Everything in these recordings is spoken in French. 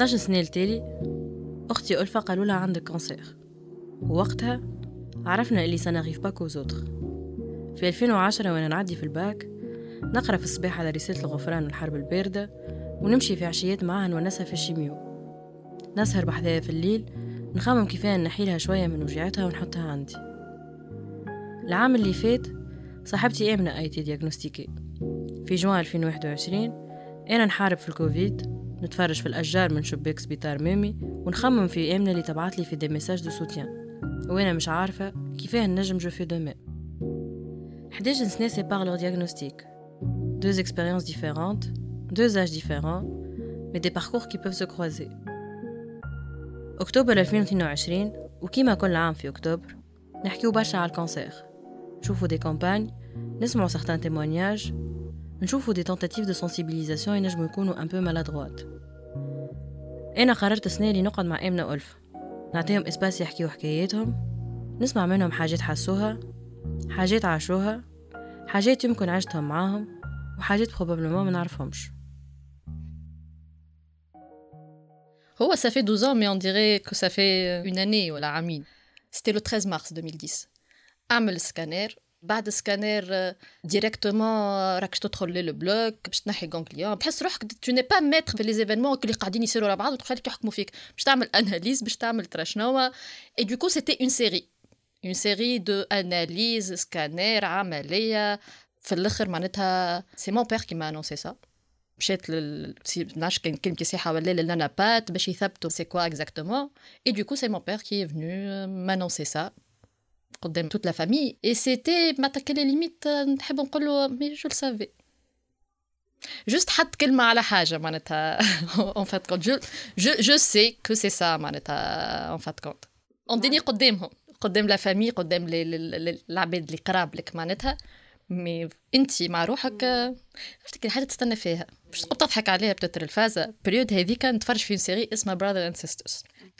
12 سنة التالي أختي ألفا قالوا لها عندك كانسير ووقتها عرفنا اللي سنغيف باك وزوتر. في 2010 وأنا نعدي في الباك نقرأ في الصباح على رسالة الغفران والحرب الباردة ونمشي في عشيات معاها نونسها في الشيميو. نسهر بحذاها في الليل نخمم كيفاه نحيلها شوية من وجعتها ونحطها عندي. العام اللي فات صاحبتي آمنة أي تي دياغنوستيكي في جوان 2021 أنا نحارب في الكوفيد نتفرج في الأشجار من شباك سبيطار مامي ونخمم في آمنة اللي تبعت لي في دي ميساج دو سوتيان. وأنا مش عارفة كيفاه نجم جو في دومي. 11 سنة سيبار لور ديagnostic deux expériences différentes deux âges différents mais des parcours qui peuvent se croiser أكتوبر 2022 وكيما كل عام في أكتوبر نحكيو برشا على الكانسير نشوفو دي كامباني نسمعو certains témoignages نشوفوا دي تنتاتيف دو سنسيبيليزاسيون ينجموا يكونوا ان بو مالادغوات انا قررت السنه اللي نقعد مع امنه الف نعطيهم اسباس يحكيو حكاياتهم نسمع منهم حاجات حسوها حاجات عاشوها حاجات يمكن عشتهم معاهم وحاجات بروبابلمون ما نعرفهمش هو ça fait 12 ans mais on dirait que ça fait une année ولا عامين c'était le 13 mars 2010 اعمل سكانير بعد سكانير ديريكتومون راك تدخل للبلوك باش تنحي غونغليون تحس روحك تو ني با ميتر في لي زيفينمون اللي قاعدين يصيروا على بعض وتخليك يحكموا فيك باش تعمل اناليز باش تعمل ترى شنو اي دوكو سيتي اون سيري اون سيري دو اناليز سكانير عمليه في الاخر معناتها سي مون بير كي ما انونسي سا مشيت لل نعرفش كان كلمتي صحيحه ولا لنا بات باش يثبتوا سي كوا اكزاكتومون اي دوكو سي مون بير كي فنو مانونسي سا قدام toute la famille. Et c'était ما لي ليميت نحب نقول له مي جو سافي جوست حط كلمة على حاجة معناتها اون فات كونت جو جو جو سي كو سي سا معناتها اون فات كونت اون قدامهم قدام لا فامي قدام العباد اللي قراب لك معناتها. مي انت مع روحك عرفتك حاجة تستنى فيها. باش تضحك عليها بتتر الفازة. بريود هذيك نتفرج في سيري اسمها براذر اند سيسترز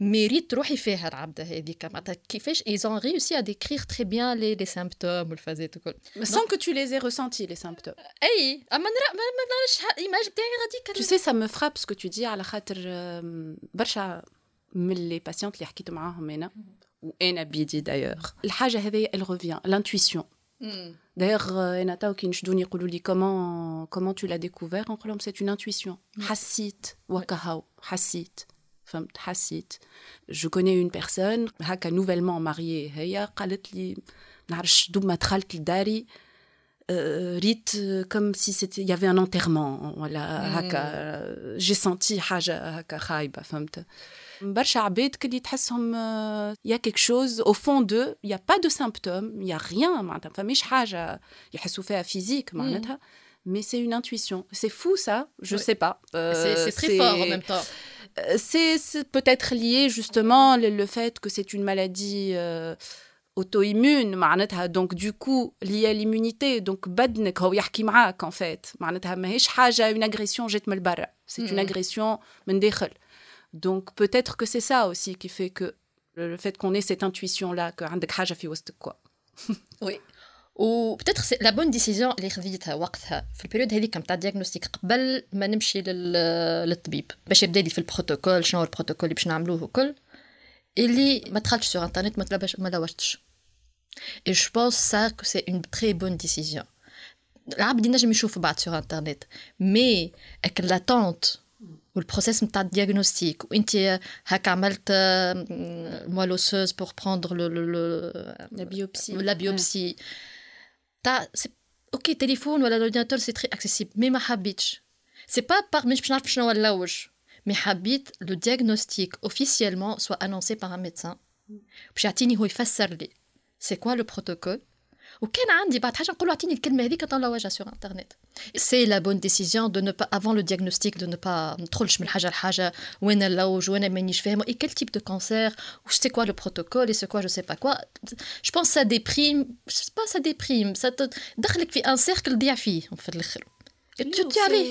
ميريت روحي فيها العبده هذيك معناتها كيفاش ils ont réussi à décrire très bien les, les symptômes والفازات الكل sans que tu les aies ressentis les symptômes اي اما نرى ما نعرفش ايماج بتاعي غاديك tu sais ça me frappe ce que tu dis على خاطر برشا من لي باسيونت اللي حكيت معاهم انا وانا بيدي دايوغ الحاجه هذه elle revient l'intuition D'ailleurs, euh, comment comment tu l'as découvert en c'est une intuition. Hassit, wakahao, hassit. hassit. Je connais une personne, haka nouvellement mariée, heya qalet li نعرفش دوب ما دخلت لداري ريت comme si c'était il y avait un enterrement ولا هكا j'ai senti حاجه هكا خايبه فهمت برشا عباد كلي تحسهم يا كيك شوز او فون دو يا با دو سيمبتوم يا ريان معناتها فماش حاجه يحسوا فيها فيزيك معناتها mais c'est une intuition. C'est fou ça, je sais pas. Euh, c'est très fort en même temps. C'est peut-être lié justement le, le fait que c'est une maladie euh, auto-immune معناتها donc du coup lié à l'immunité donc بدنك هو يحكي معاك en fait معناتها ماهيش حاجه une agression جات من البرا c'est une agression من داخل donc peut-être que c'est ça aussi qui fait que le fait qu'on ait cette intuition-là, que عندك حاجة في وسطك quoi. oui. و بتتر سي لا بون ديسيزيون اللي خذيتها وقتها في البيريود هذيك نتاع الدياغنوستيك قبل ما نمشي للطبيب. باش يبدا لي في البروتوكول شنو البروتوكول اللي باش نعملوه وكل. اللي ما دخلتش سور انترنت ما تلبش ما لوجتش اي جو بونس سا كو سي اون تري بون ديسيزيون العبد ينجم يشوف بعد سور انترنت مي اك لاتونت والبروسيس نتاع الدياغنوستيك وانت هكا عملت موالوسوز بور بروندر لا بيوبسي لا بيوبسي اوكي تليفون ولا لورديناتور سي تري اكسيسيبل مي ما حبيتش سي با باغ مش باش نعرف شنو نلوج مي حبيت لو دياغنوستيك اوفيسيالمون سوا انونسي باغ ان ميدسان باش يعطيني هو يفسر لي c'est quoi le protocole وكان عندي بعد حاجه نقول اعطيني الكلمه هذيك طلعوها sur internet c'est la bonne décision de ne pas avant le diagnostic de ne pas ندخلش من حاجه لحاجه وين اللوج وين مانيش فاهمه et quel type de cancer ou c'est quoi le protocole et c'est quoi je sais pas quoi je pense ça déprime je sais pas ça déprime ça te دخلك في un cercle ضيع فيه في الاخر tu te dis allez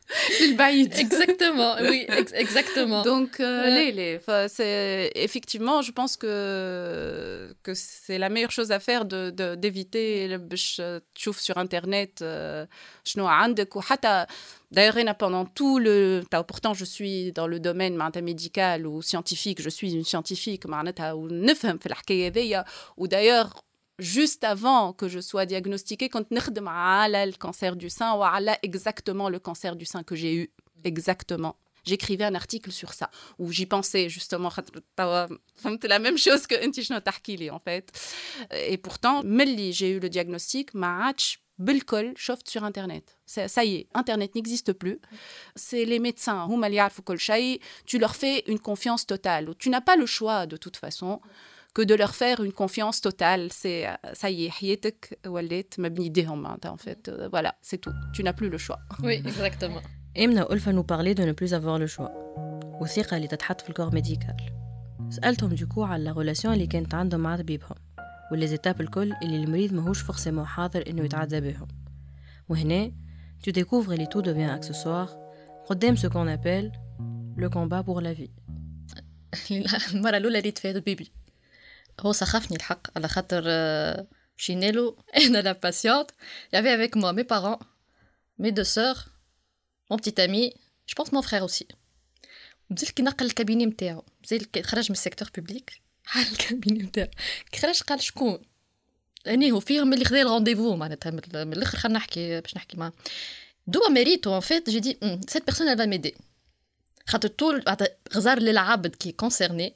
exactement, oui, exactement. Donc, euh, ouais. effectivement, je pense que, que c'est la meilleure chose à faire d'éviter de, de, le euh, sur Internet. Euh, d'ailleurs, pendant tout le. Pourtant, je suis dans le domaine médical ou scientifique, je suis une scientifique, hein, hein. ou d'ailleurs, juste avant que je sois diagnostiquée, quand le cancer du sein, ou exactement le cancer du sein que j'ai eu. Exactement. J'écrivais un article sur ça, où j'y pensais justement. C'est la même chose que Tahkili, en fait. Et pourtant, j'ai eu le diagnostic, match بالكل شفت sur internet ça y est internet n'existe plus c'est les médecins هما اللي يعرفوا كل شيء tu leur fais une confiance totale tu n'as pas le choix de toute façon que de leur faire une confiance totale. C'est ça y est, حياتك ولات مبني ايديهم en fait. Voilà, c'est tout. Tu n'as plus le choix. Oui, exactement. Emna Ulfa nous parlait de ne plus avoir le choix. وثيقة اللي تتحط في الكور ميديكال. سألتهم دوكو على لا ريلاسيون اللي كانت عندهم مع طبيبهم. والليزيتاب الكل اللي المريض ماهوش فورسيمون حاضر انه يتعدى بهم وهنا tu découvres اللي tout devient accessoire قدام ce qu'on appelle le combat pour la vie المرة الأولى اللي تفاد بيبي هو سخفني الحق على خاطر شينيلو. أنا لا باسيونت يافي افيك موا مي بارون مي دو سور مون بتيت امي جو بونس مون فرير اوسي مازال كي نقل الكابيني نتاعو مازال خرج من السيكتور بوبليك حال الكابيني نتاعو كيفاش قال شكون؟ اني هو فيهم اللي خذا الرونديفو معناتها من الآخر خلينا نحكي باش نحكي معاه. دوا ميريتو ان فيت جي دي سيت بيرسون elle va خاطر طول غزار للعبد كي كونسيرني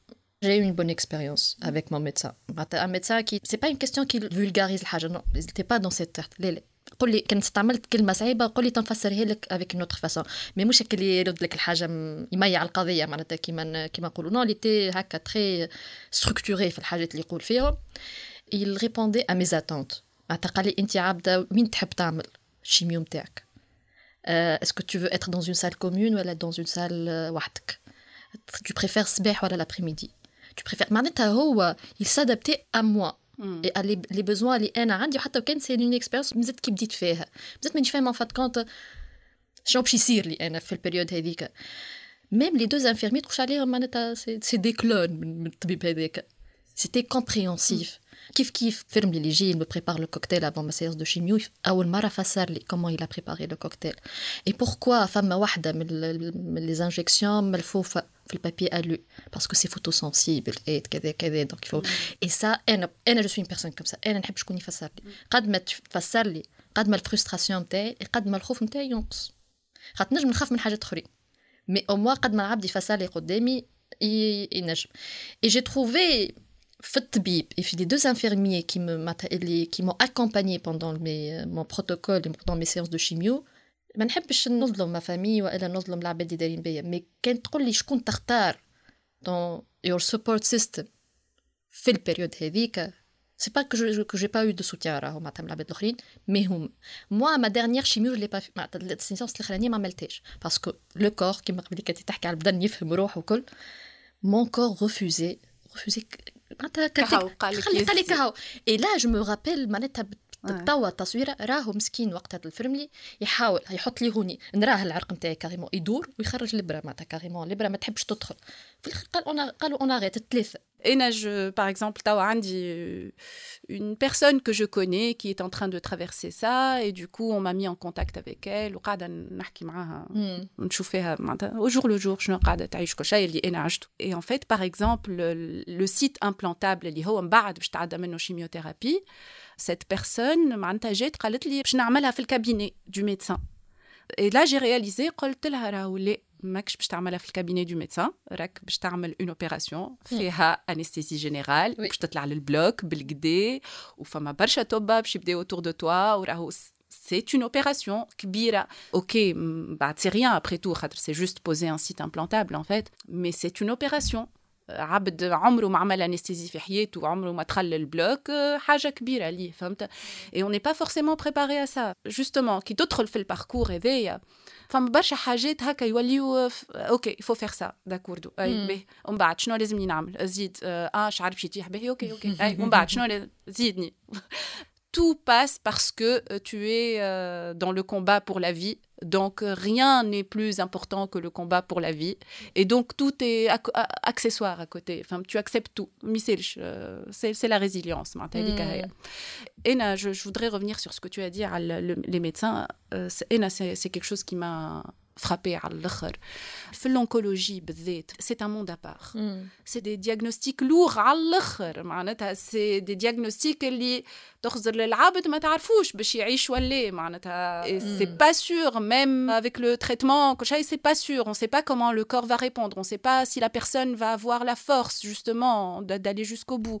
J'ai eu une bonne expérience avec mon médecin. Un médecin qui, c'est pas une question qui vulgarise الحاجة, non. Il n'était pas dans cette tête. قول لي كان استعملت كلمه صعيبه قول لي تنفسرها لك افيك نوتر فاسون مي مش اللي يرد لك الحاجه يميع القضيه معناتها كيما كيما نقولوا نو ليتي هكا تري ستركتوري في الحاجات اللي يقول فيهم il répondait à mes attentes معناتها قال لي انت عابده وين تحب تعمل الشيميو نتاعك est-ce que tu veux être dans une salle commune ولا dans une salle وحدك tu préfères الصباح ولا l'après-midi tu préfères معناتها هو il s'adaptait à moi لي بوزوان اللي انا عندي وحتى كان سي اون اكسبيرينس مازلت كي بديت فيها مازلت مانيش فاهمه فات كونت شنو باش يصير لي انا في البريود هذيك ميم لي دوز انفيرمي تخش عليهم معناتها سي دي كلون من الطبيب هذاك سيتي كومبريهنسيف كيف كيف فرم لي اللي يجي me prépare le cocktail avant ma séance de chimio اول مره فسر لي comment il a préparé le cocktail et pourquoi فما واحده من les injections ملفوفه في البابي الو باسكو سي فوتو سونسيبل اي كذا كذا دونك يفو اي سا انا انا جو سوي بيرسون كوم سا انا نحب شكون يفسر لي قد ما تفسر لي قد ما الفرستراسيون نتاعي قد ما الخوف نتاعي ينقص خاطر نجم نخاف من حاجات اخرين مي او موا قد ما العبد يفسر لي قدامي ينجم اي جي تروفي في الطبيب et في les deux infirmiers qui me qui m'ont accompagné pendant mes, mon protocole pendant mes séances de chimio ما نحبش نظلم ما فامي والا نظلم العباد اللي دايرين بيا مي كان تقول لي شكون تختار dans your support system في البيريود هذيك سي با كو كو جي با يو دو سوتيان راهو معناتها من العباد الاخرين مي هم موا ما ديرنيير شيميو جو با معناتها السينسونس الاخرانيه ما عملتهاش باسكو لو كور كيما قبل كنتي تحكي على البدن يفهم روحه وكل مون كور ريفوزي ريفوزي معناتها قال لك قال لك كهو اي لا جو مو رابيل معناتها توا التصويره راهو مسكين وقت هذا الفرملي يحاول يحط لي هوني نراه العرق نتاعي كاريمون يدور ويخرج الابره معناتها كاريمون الابره ما تحبش تدخل في الآخر قال قالوا اون اريت الثلاثه je, par exemple, euh, une personne que je connais qui est en train de traverser ça, et du coup, on m'a mis en contact avec elle, au jour le jour, et en fait, par exemple, le, site implantable, chimiothérapie, cette personne m'a dit je le cabinet du médecin. Et là, j'ai réalisé, ماكش باش تعملها في الكابيني دو ميدسان راك باش تعمل اون اوبيراسيون فيها انستيزي جينيرال باش تطلع للبلوك بالكدا وفما برشا توبا باش يبداو اوتور دو توا وراهو c'est une opération كبيرة. Ok, bah, c'est rien après tout, c'est juste poser un site implantable en fait, mais c'est une opération. عبد عمره ما عمل انستيزي في حياته عمره ما دخل البلوك حاجة كبيرة ليه فهمت؟ اي اون با فورسيمون بريباري ا سا جوستومون كي تدخل في الباركور هذايا فما برشا حاجات هكا يوليو أوكي فو فيغ سا داكوردو أي باهي. ومن بعد شنو لازم نعمل؟ زيد آه شعر باش يتيح باهي أوكي أوكي أي ومن بعد شنو زيدني. Tout passe parce que tu es dans le combat pour la vie Donc rien n'est plus important que le combat pour la vie. Et donc tout est accessoire à côté. Enfin, tu acceptes tout. Euh, c'est la résilience. Mm. Et je, je, voudrais revenir sur ce que tu as dit, les médecins. Euh, c'est quelque chose qui m'a frappé à l'autre. L'oncologie, c'est un monde à part. Mm. C'est des diagnostics lourds à l'autre. C'est des diagnostics qui تخزر للعبد ما تعرفوش باش يعيش ولا معناتها c'est mm. pas sûr même avec le traitement c'est pas sûr on sait pas comment le corps va répondre on sait pas si la personne va avoir la force justement d'aller jusqu'au bout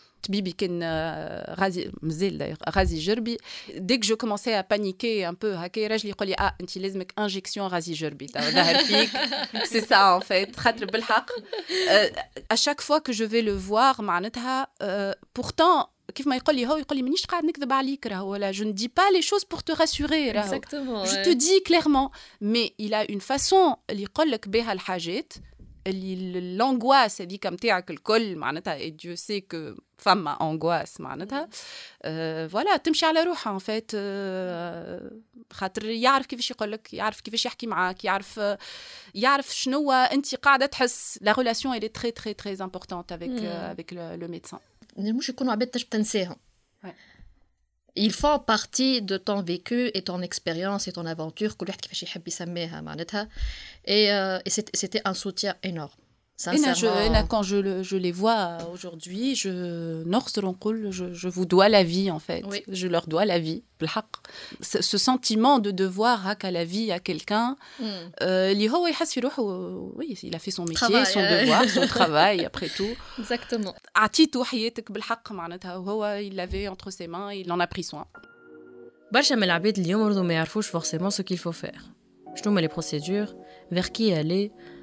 طبيبي كان غازي مازال دايوغ غازي جربي ديك جو كومونسي ا بانيكي ان بو هكا راجلي يقول لي اه انت لازمك انجيكسيون غازي جربي ظهر فيك سي سا ان فيت خاطر بالحق ا شاك فوا كو جو في لو فوار معناتها بورتون كيف ما يقول لي هو يقول لي مانيش قاعد نكذب عليك راهو ولا جو ne dis pas les choses pour te rassurer راهو Exactement, je te dis clairement mais il a une façon اللي يقول لك بها الحاجات l'angoisse هذيك نتاعك الكل معناتها Dieu sait que فما angoisse معناتها فوالا تمشي على روحها ان فيت خاطر يعرف كيفاش يقول لك يعرف كيفاش يحكي معاك يعرف يعرف شنو انت قاعدة تحس لا ريلاسيون elle est très très très importante avec mm. avec le, le médecin. مش يكونوا عباد تنساهم ils font partie de ton vécu et ton expérience et ton aventure. Et euh, c'était un soutien énorme quand je, le, je, les vois aujourd'hui, je, je, je vous dois la vie en fait. Oui. Je leur dois la vie. Ce, ce sentiment de devoir à la vie à quelqu'un, mm. euh, oui, il a fait son métier, travail, son devoir, son travail après tout. Exactement. Il l'avait entre ses mains, il en a pris soin. برشا من العباد اليوم برضو ما يعرفوش فورسيمون سو كيل فو فير شنو هما لي بروسيدور vers qui aller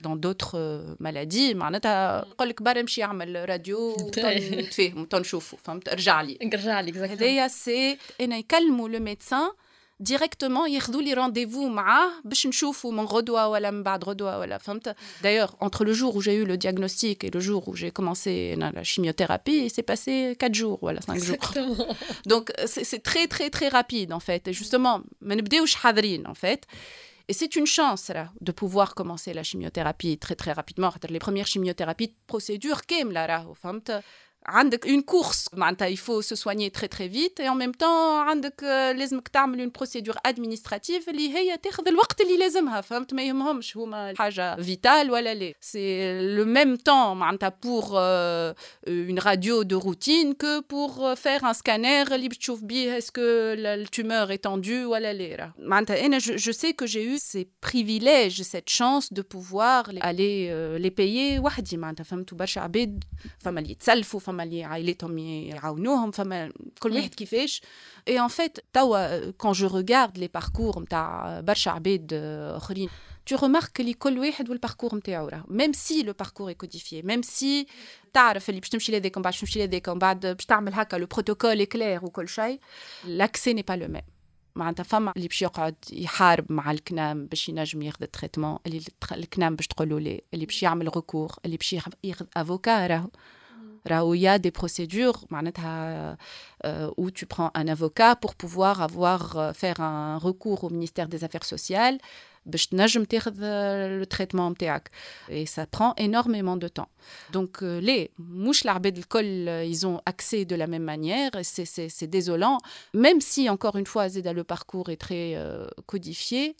dans d'autres euh, maladies معناتها نقول لك برا امشي اعمل راديو تفهم تنشوفوا فهمت ارجع لي ارجع لي هذايا سي انا يكلموا لو ميدسان ديريكتومون ياخذوا لي رونديفو معاه باش نشوفوا من غدوه ولا من بعد غدوه ولا فهمت d'ailleurs entre le jour où j'ai eu le diagnostic et le jour où j'ai commencé la chimiothérapie il s'est passé 4 jours voilà 5 jours donc c'est très très très rapide en fait et justement ما نبداوش حاضرين en fait et c'est une chance là, de pouvoir commencer la chimiothérapie très très rapidement. Les premières chimiothérapies, procédures, qu'aiment là, عندك une course il faut se soigner très très vite et en même temps عندك لازمك تعمل une procédure administrative اللي هي تاخذ الوقت اللي لازمها فهمت ما يهمهمش هما حاجه فيتال ولا لا c'est le même temps معناتها pour euh, une radio de routine que pour faire un scanner اللي بتشوف بيه est-ce que la tumeur est tendue ولا لا معناتها انا je, je sais que j'ai eu ces privilèges cette chance de pouvoir aller euh, les payer وحدي معناتها فهمتوا برشا عباد فما اللي يتسلفوا فما اللي عائلتهم يعاونوهم فما كل واحد كيفاش et en fait توا quand je regarde les parcours نتاع برشا عباد اخرين tu remarques اللي كل واحد والباركور نتاعو راه même si le parcours est codifié même si تعرف اللي باش تمشي لهذاك ومن بعد باش تمشي لهذاك ومن بعد باش تعمل هكا لو بروتوكول كلير وكل شيء l'accès n'est pas le même معناتها فما اللي باش يقعد يحارب مع الكنام باش ينجم ياخذ التريتمون اللي الكنام باش تقول له ليه اللي باش يعمل ريكور اللي باش ياخذ افوكا راهو Là où il y a des procédures euh, où tu prends un avocat pour pouvoir avoir, euh, faire un recours au ministère des Affaires sociales, euh, le traitement et ça prend énormément de temps. Donc les mouches de ils ont accès de la même manière, c'est désolant, même si encore une fois le parcours est très codifié.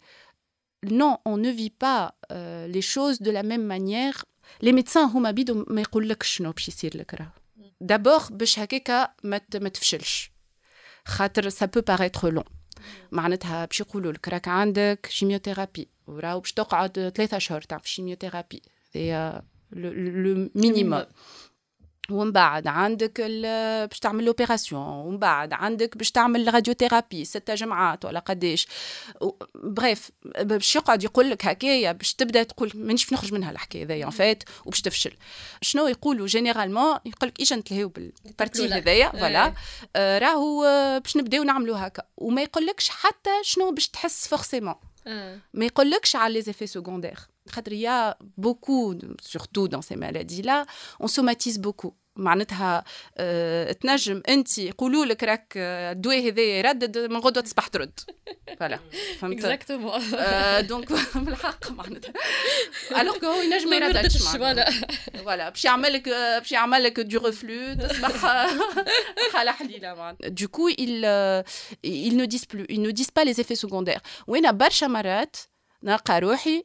Non, on ne vit pas les choses de la même manière les médecins هما بيدو ما يقولكش شنو باش يصير لك راه. دابور باش هكاكا ما تفشلش. خاطر ça peut paraître long. معناتها باش يقولوا لك راك عندك شيميوثيرابي وراو باش تقعد ثلاثة اشهر تاع في الشيميوثيرابي هي لو مينيموم ومن بعد عندك باش تعمل لوبيراسيون ومن بعد عندك باش تعمل راديوثيرابي ستة جمعات ولا قداش. بريف باش يقعد يقول لك هكايا باش تبدأ تقول مانيش نخرج منها الحكاية هذيا فات وباش تفشل. شنو يقولوا جينيرالمون يقول لك اجا نتلهيو بالبارتي هذايا فوالا آه راهو باش نبداو نعملوا هكا. وما يقولكش حتى شنو باش تحس فورسيمون ما يقولكش على لي زيفي سكوندير il y a beaucoup, surtout dans ces maladies-là, on somatise beaucoup. معناتها أه تنجم انت يقولوا لك راك الدواء هذا يردد من غدوة تصبح ترد. فوالا. فهمت؟ اكزاكتومون دونك بالحق معناتها. الوغ هو ينجم ما يرددش فوالا. فوالا. باش يعمل لك باش يعمل لك دو ريفلو تصبح حاله حليلة معناتها. دو كو il il ne disent plus ils ne disent pas les effets secondaires. وين برشا مرات نلقى روحي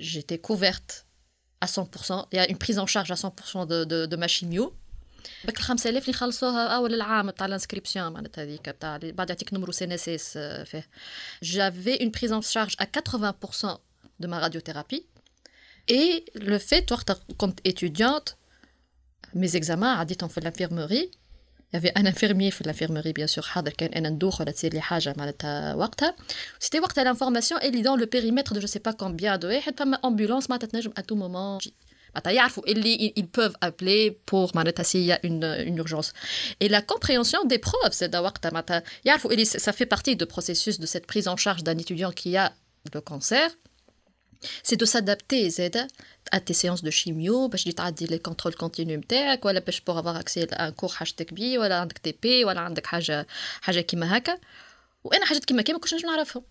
j'étais couverte à 100%. Il y a une prise en charge à 100% de, de, de ma chimio. بك ال 5000 اللي خلصوها اول العام تاع الانسكريبسيون معناتها هذيك تاع بعد يعطيك نمرو سي ان اس اس فيه جافي اون بريز ان شارج ا 80% de ma radiothérapie et le fait وقت كنت étudiante mes examens عديتهم في l'infirmerie il y avait un infirmier في l'infirmerie bien sûr حاضر كان انا ندوخ ولا تصير لي حاجه معناتها وقتها سيتي وقتها l'information اللي dans le périmètre de je sais pas combien de واحد فما ambulance معناتها تنجم à tout moment معناتها يعرفوا اللي ils peuvent appeler pour معناتها s'il y a une, une urgence et la compréhension des profs c'est وقتها معناتها يعرفوا اللي ça fait partie du processus de cette prise en charge d'un étudiant qui a le cancer C'est de s'adapter زاده à tes séances de chimio باش تعدي لي كونترول كونتينيو نتاعك ولا باش بور افوار اكسي ان كور حاجتك بيه ولا عندك تي بي ولا عندك حاجة حاجة كيما هكا. وأنا حاجات كيما كيما كنتش نجم نعرفهم.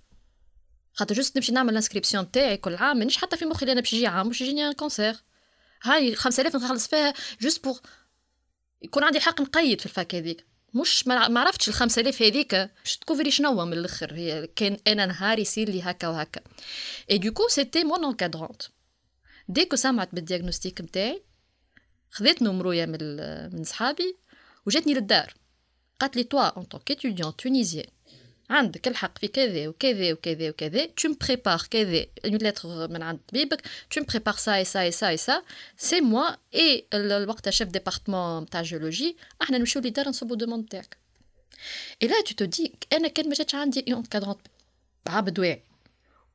خاطر جوست نمشي نعمل الانسكريبسيون تاعي كل عام مانيش حتى في مخي أنا باش يجي عام باش يجيني ان كونسير هاي 5000 نخلص فيها جوست بور يكون عندي الحق نقيد في الفاك هذيك. مش ما عرفتش ال 5000 هذيك. باش تكوفري شنو من الأخر. هي كان أنا نهار يصير لي هكا وهكا. اي دوكو سيتي مون انكادرونت ديكو سمعت بالدياغنوستيك نتاعي خذيت نمرويا من من صحابي وجاتني للدار. قالت لي توا étudiant تونيزيان عندك الحق في كذا وكذا وكذا وكذا. Tu me كذا une lettre من عند طبيبك. Tu me prépares ça et ça et ça et ça. C'est moi et الوقت شيف ديبارتمون تاع جيولوجي إحنا نمشيو للدار نصبوا دوموند تاعك. Et là tu te dis أنا كان ما جاتش عندي اون كادرونت عبد واعي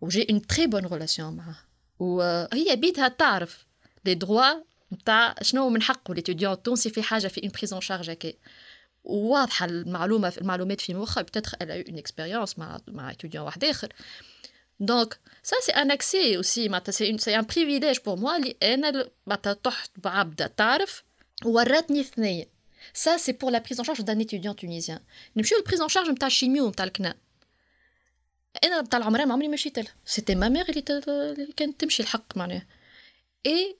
وجي اون تري بون ريلاسيون معاه. وهي بيدها تعرف لي دروا نتاع شنو من حقه. ليتيديون التونسي في حاجة في اون بريزون شارج هكا. واضحه المعلومه في المعلومات في مخها بتاتر elle a eu une expérience مع مع étudiant واحد اخر دونك سا سي ان اكسي اوسي معناتها سي سي ان بريفيليج بور موا اللي انا معناتها تحت بعبده تعرف وراتني ثنيه سا سي بور لا بريز ان شارج دان étudiant tunisien نمشيو للبريز ان شارج نتاع الشيميو نتاع الكنا انا نتاع العمران ما عمري مشيت لها سيتي ما ميغ اللي كانت تمشي الحق معناها اي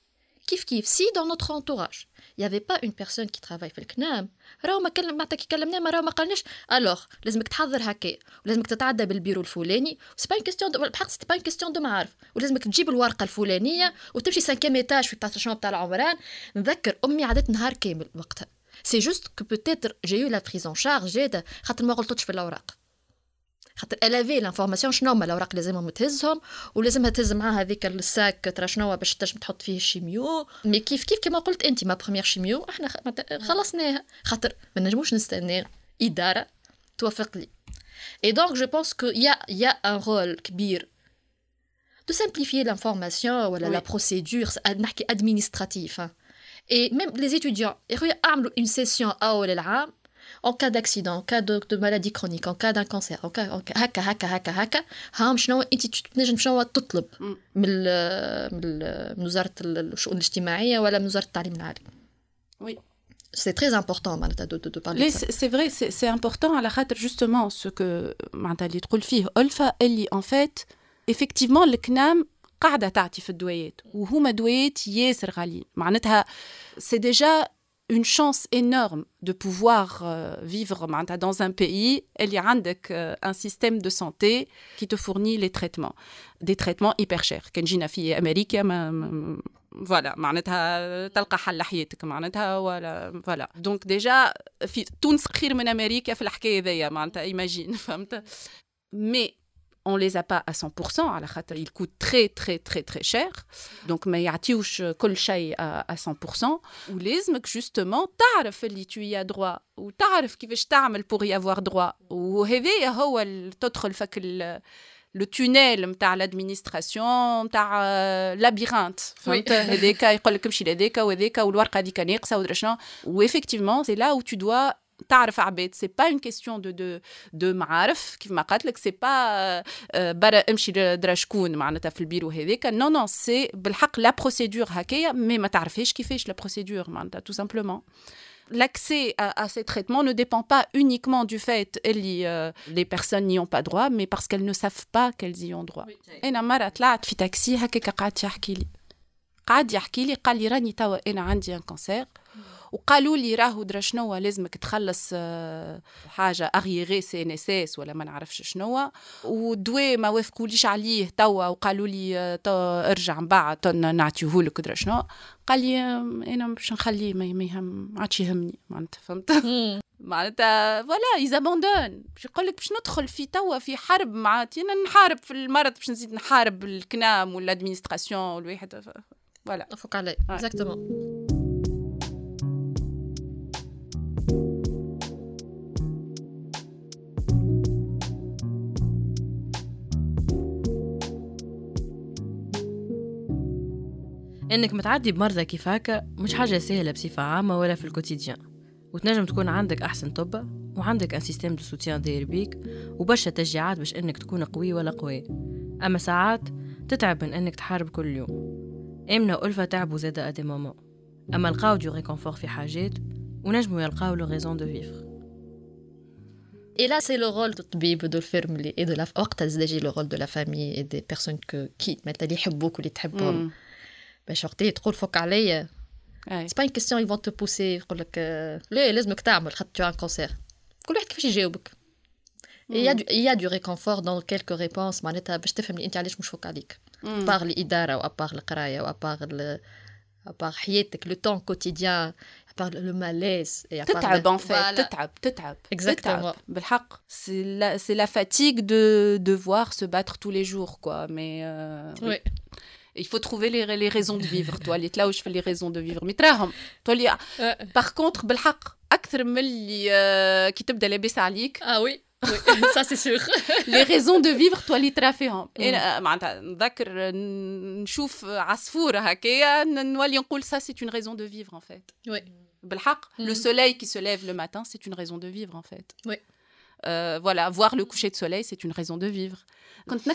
كيف كيف؟ سي دون نوتر انتوراج y avait pas une personne في الكنام. راهو ما كلم معناتها كي كلمناه ما راهو ما قالناش. الوغ لازمك تحضر هكا ولازمك تتعدى بالبيرو الفلاني. سي با كيستيون بحق سي با كيستيون دو معارف. ولازمك تجيب الورقة الفلانية وتمشي سانكيام ايتاج في باترشون تاع العمران. نذكر أمي عادت نهار كامل وقتها. سي جوست كو بوتيتر جي يو لا بريز اون شارج جاده خاطر ما غلطتش في الأوراق. خاطر الافي لانفورماسيون شنو هما الأوراق لازمهم تهزهم ولازمها تهز معاها هذيك الساك ترى شنو باش تنجم تحط فيه الشيميو. مي كيف كيف كما قلت انت ما بروميير شيميو إحنا خلصناها. خاطر ما نجموش نستنى إدارة توافق لي. اي دونك جو بونس كو يا يا ان رول كبير دو سامبليفيي لانفورماسيون ولا لا بروسيدور نحكي ادمينستراتيف اي ميم لي ايتوديون يا أعملوا اون سيسيون أول العام en cas d'accident, en cas de, de, maladie chronique, en cas d'un cancer, en cas هكا هكا هكا هكا هاهم شنو انت تنجم شنو تطلب من من وزاره الشؤون الاجتماعيه ولا من وزاره التعليم العالي. Oui. C'est très important معناتها de, de, de parler de ça. C'est vrai, c'est important على خاطر justement ce que معناتها اللي تقول فيه ألفا اللي en fait effectivement الكنام قاعدة تعطي في الدويات وهما دويات ياسر غاليين معناتها سي ديجا une chance énorme de pouvoir euh, vivre dans un pays il y a un système de santé qui te fournit les traitements des traitements hyper chers كان جينا في امريكا ما فوالا معناتها تلقى حل لحياتك معناتها ولا فوالا دونك ديجا في تونس خير من امريكا في الحكايه هذيا معناتها ايماجين فهمت مي on les a pas à 100% à la خاطر ils coûtent très très très très cher donc ما يعطيوش كل شيء à 100% ولازمك justement تعرف اللي tu y as droit وتعرف كيفاش تعمل pour y avoir droit وهذا هو تدخل فك لو تونيل نتاع لادمينستراسيون نتاع لابيرانت فهمت هذاك يقول لك امشي لهذاك وهذاك والورقه هذيك ناقصه ودرا شنو وافيكتيفمون سي لا où tu dois تعرف عباد سي با اون كيستيون دو دو دو معارف كيف ما قالت لك سي با برا امشي درا شكون معناتها في البيرو هذاك نو نو سي بالحق لا بروسيدور هكايا مي ما تعرفهاش كيفاش لا بروسيدور معناتها tout simplement L'accès à, à, ces traitements ne dépend pas uniquement du fait que euh, les personnes n'y ont pas droit, mais parce qu'elles ne savent pas qu'elles y ont droit. أنا مرة طلعت في تاكسي هكاك قعد يحكي لي قعد يحكي لي قال لي راني توا أنا عندي ان كونسير وقالوا لي راهو درا شنو لازمك تخلص حاجة أغيغي سي إن إس إس ولا ما نعرفش شنو والدواء ما وافقوليش عليه توا وقالوا لي ارجع من بعد نعطيهولك درا شنو قال لي أنا باش نخليه ما يهم ما عادش يهمني معناتها فهمت؟ معناتها فوالا يزابوندون باش يقول لك باش ندخل في توا في حرب مع أنا نحارب في المرض باش نزيد نحارب الكنام والادمينستراسيون والواحد فوالا. فوق علي اكزاكتومون إنك متعدي بمرضى كيف هكا مش حاجة سهلة بصفة عامة ولا في الكوتيديان. وتنجم تكون عندك أحسن طبة وعندك ان سيستيم دو سوتيان داير بيك وبرشا تشجيعات باش إنك تكون قوي ولا قوي. أما ساعات تتعب من إنك تحارب كل يوم. امنا والفا تعبوا زادا ادي مومون أما لقاو دو ريكونفور في حاجات ونجموا يلقاو لو ريزون دو فيفر Et là, c'est le rôle du tabib, de le et de la وقتها زاد le rôle de la famille et des personnes que qui مثلا اللي يحبوك واللي تحبهم. باش وقتها تقول فك عليا سي با كيستيون يفون تو بوسي يقول لك لا لازمك تعمل خاطر تو ان كونسير كل واحد كيفاش يجاوبك il y a du réconfort dans quelques réponses معناتها باش تفهم انت علاش مش فوق عليك ابار الاداره وابار القرايه وابار ابار حياتك لو طون كوتيديان ابار لو ماليز تتعب ان فيت تتعب تتعب تتعب بالحق سي لا سي لا فاتيغ دو devoir se battre tous les jours quoi mais euh, oui. il faut trouver les, les raisons de vivre toi اللي là où je fais les raisons de vivre متراهم تولي par contre بالحق اكثر من اللي كي تبدا لاباس عليك اه وي ça c'est sûr. les raisons de vivre toi اللي ترى فيهم انا معناتها نذكر نشوف عصفوره هكايا نولي نقول ça c'est une raison de vivre en fait. Oui. بالحق le soleil qui se lève le matin c'est une raison de vivre en fait. Oui. Euh, voilà, voir le coucher de soleil, c'est une raison de vivre. Quand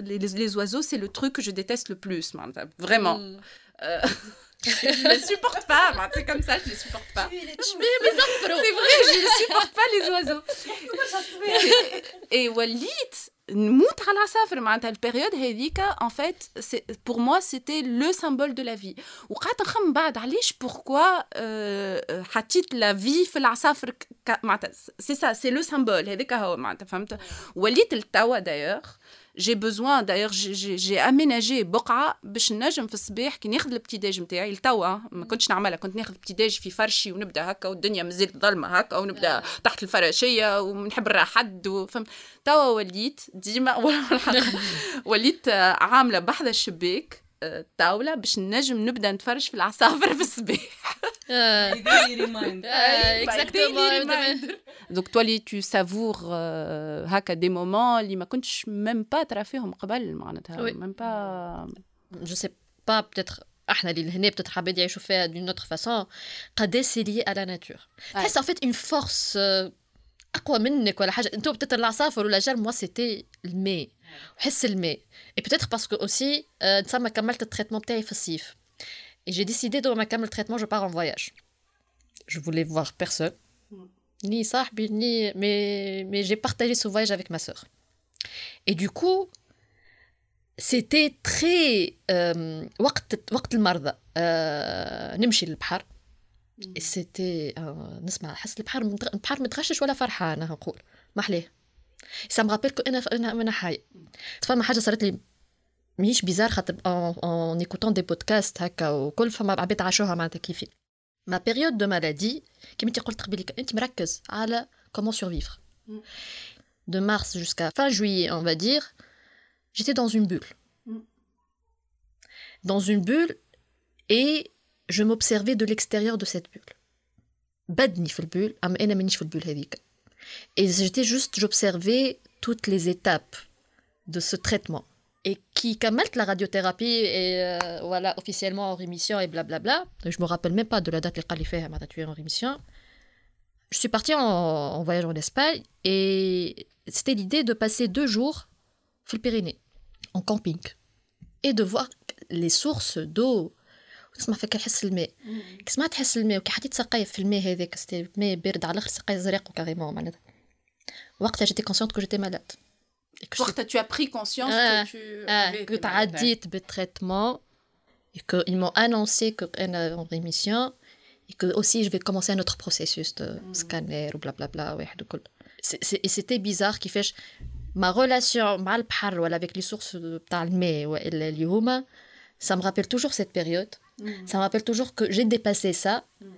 les, les oiseaux, c'est le truc que je déteste le plus, vraiment. Mm. Euh, je ne les supporte pas. Bah, c'est comme ça, je ne les supporte pas. C'est vrai, je ne supporte pas les oiseaux. et Walid, نموت على العصافر معناتها البيريود هذيك ان فيت pour moi c'était le symbole de la vie وقعدت نخمم بعد علاش بوركوا حطيت لا في في العصافر معناتها سي سا سي لو سامبول هذاك هو معناتها فهمت وليت التوا دايوغ جي بوزوان دايوغ جي اميناجي بقعه باش نجم في الصباح كي ناخذ البتي داج نتاعي التوا ما كنتش نعملها كنت ناخذ البتي داج في فرشي ونبدأ هكا والدنيا مازالت ظلمة هكا ونبدأ تحت الفراشية ونحب حد وفهمت توا وليت ديما وليت عاملة بحذا الشباك طاولة باش نجم نبدأ نتفرج في العصافر في الصباح. دونك تولي تو سافور هكا دي مومون اللي ما كنتش ميم با ترى فيهم قبل معناتها ميم با جو سي با بتيتر احنا اللي هنا بتيتر حابين يعيشوا فيها دون اوتر فاسون قداش سي لي على ناتور تحس ان فيت اون فورس اقوى منك ولا حاجه انتو بتيتر العصافر ولا جال موا سيتي الماء وحس الماء اي بتيتر باسكو اوسي نسمى كملت التريتمون تاعي في الصيف Et j'ai décidé de ma le traitement, je pars en voyage. Je voulais voir personne, ni ça, ni mais mais j'ai partagé ce voyage avec ma sœur. Et du coup, c'était très وقت وقت المرضى نمشي للبحر سيتي نسمع حس البحر البحر متغشش ولا فرحان نقول ما حليه سا مرابيل انا انا انا حي فما حاجه صارت لي ماهيش بيزار خاطر اون ايكوتون دي بودكاست هكا وكل فما عباد عاشوها معناتها كيفي ما بيريود دو مالادي كيما انت قلت قبيلك انت مركز على كومون سورفيفر de mars jusqu'à fin juillet, on va dire, j'étais dans une bulle. Dans une bulle et je m'observais de l'extérieur de cette bulle. بدني في البول أما أنا مانيش في البول هذيك. Et j'étais juste, j'observais toutes les étapes de ce traitement. Et qui كملت la radiothérapie et euh, voilà officiellement en rémission et blablabla. Je me rappelle même pas de la date اللي قال لي فيها معناتها tu es en rémission. Je suis partie en, en voyage en Espagne et c'était l'idée de passer deux jours في البيرينée en camping et de voir les sources d'eau تسمع فيك تحس الماء كي سمعت تحس الماء وكي حطيت سقاية في الماء هذاك سيتي ماء بارد على الاخر سقاية زرق كاريمون معناتها وقتها جيتي كونسيونت كو جيتي مالاد que tu as pris conscience ah, que tu ah, que as dit le traitement et qu'ils m'ont annoncé que est en rémission et que aussi je vais commencer un autre processus de hmm. scanner ou blablabla et c'était bizarre qui fait ma relation mal avec les sources de talmé ou ça me rappelle toujours cette période. Hmm. Ça me rappelle toujours que j'ai dépassé ça. Hmm.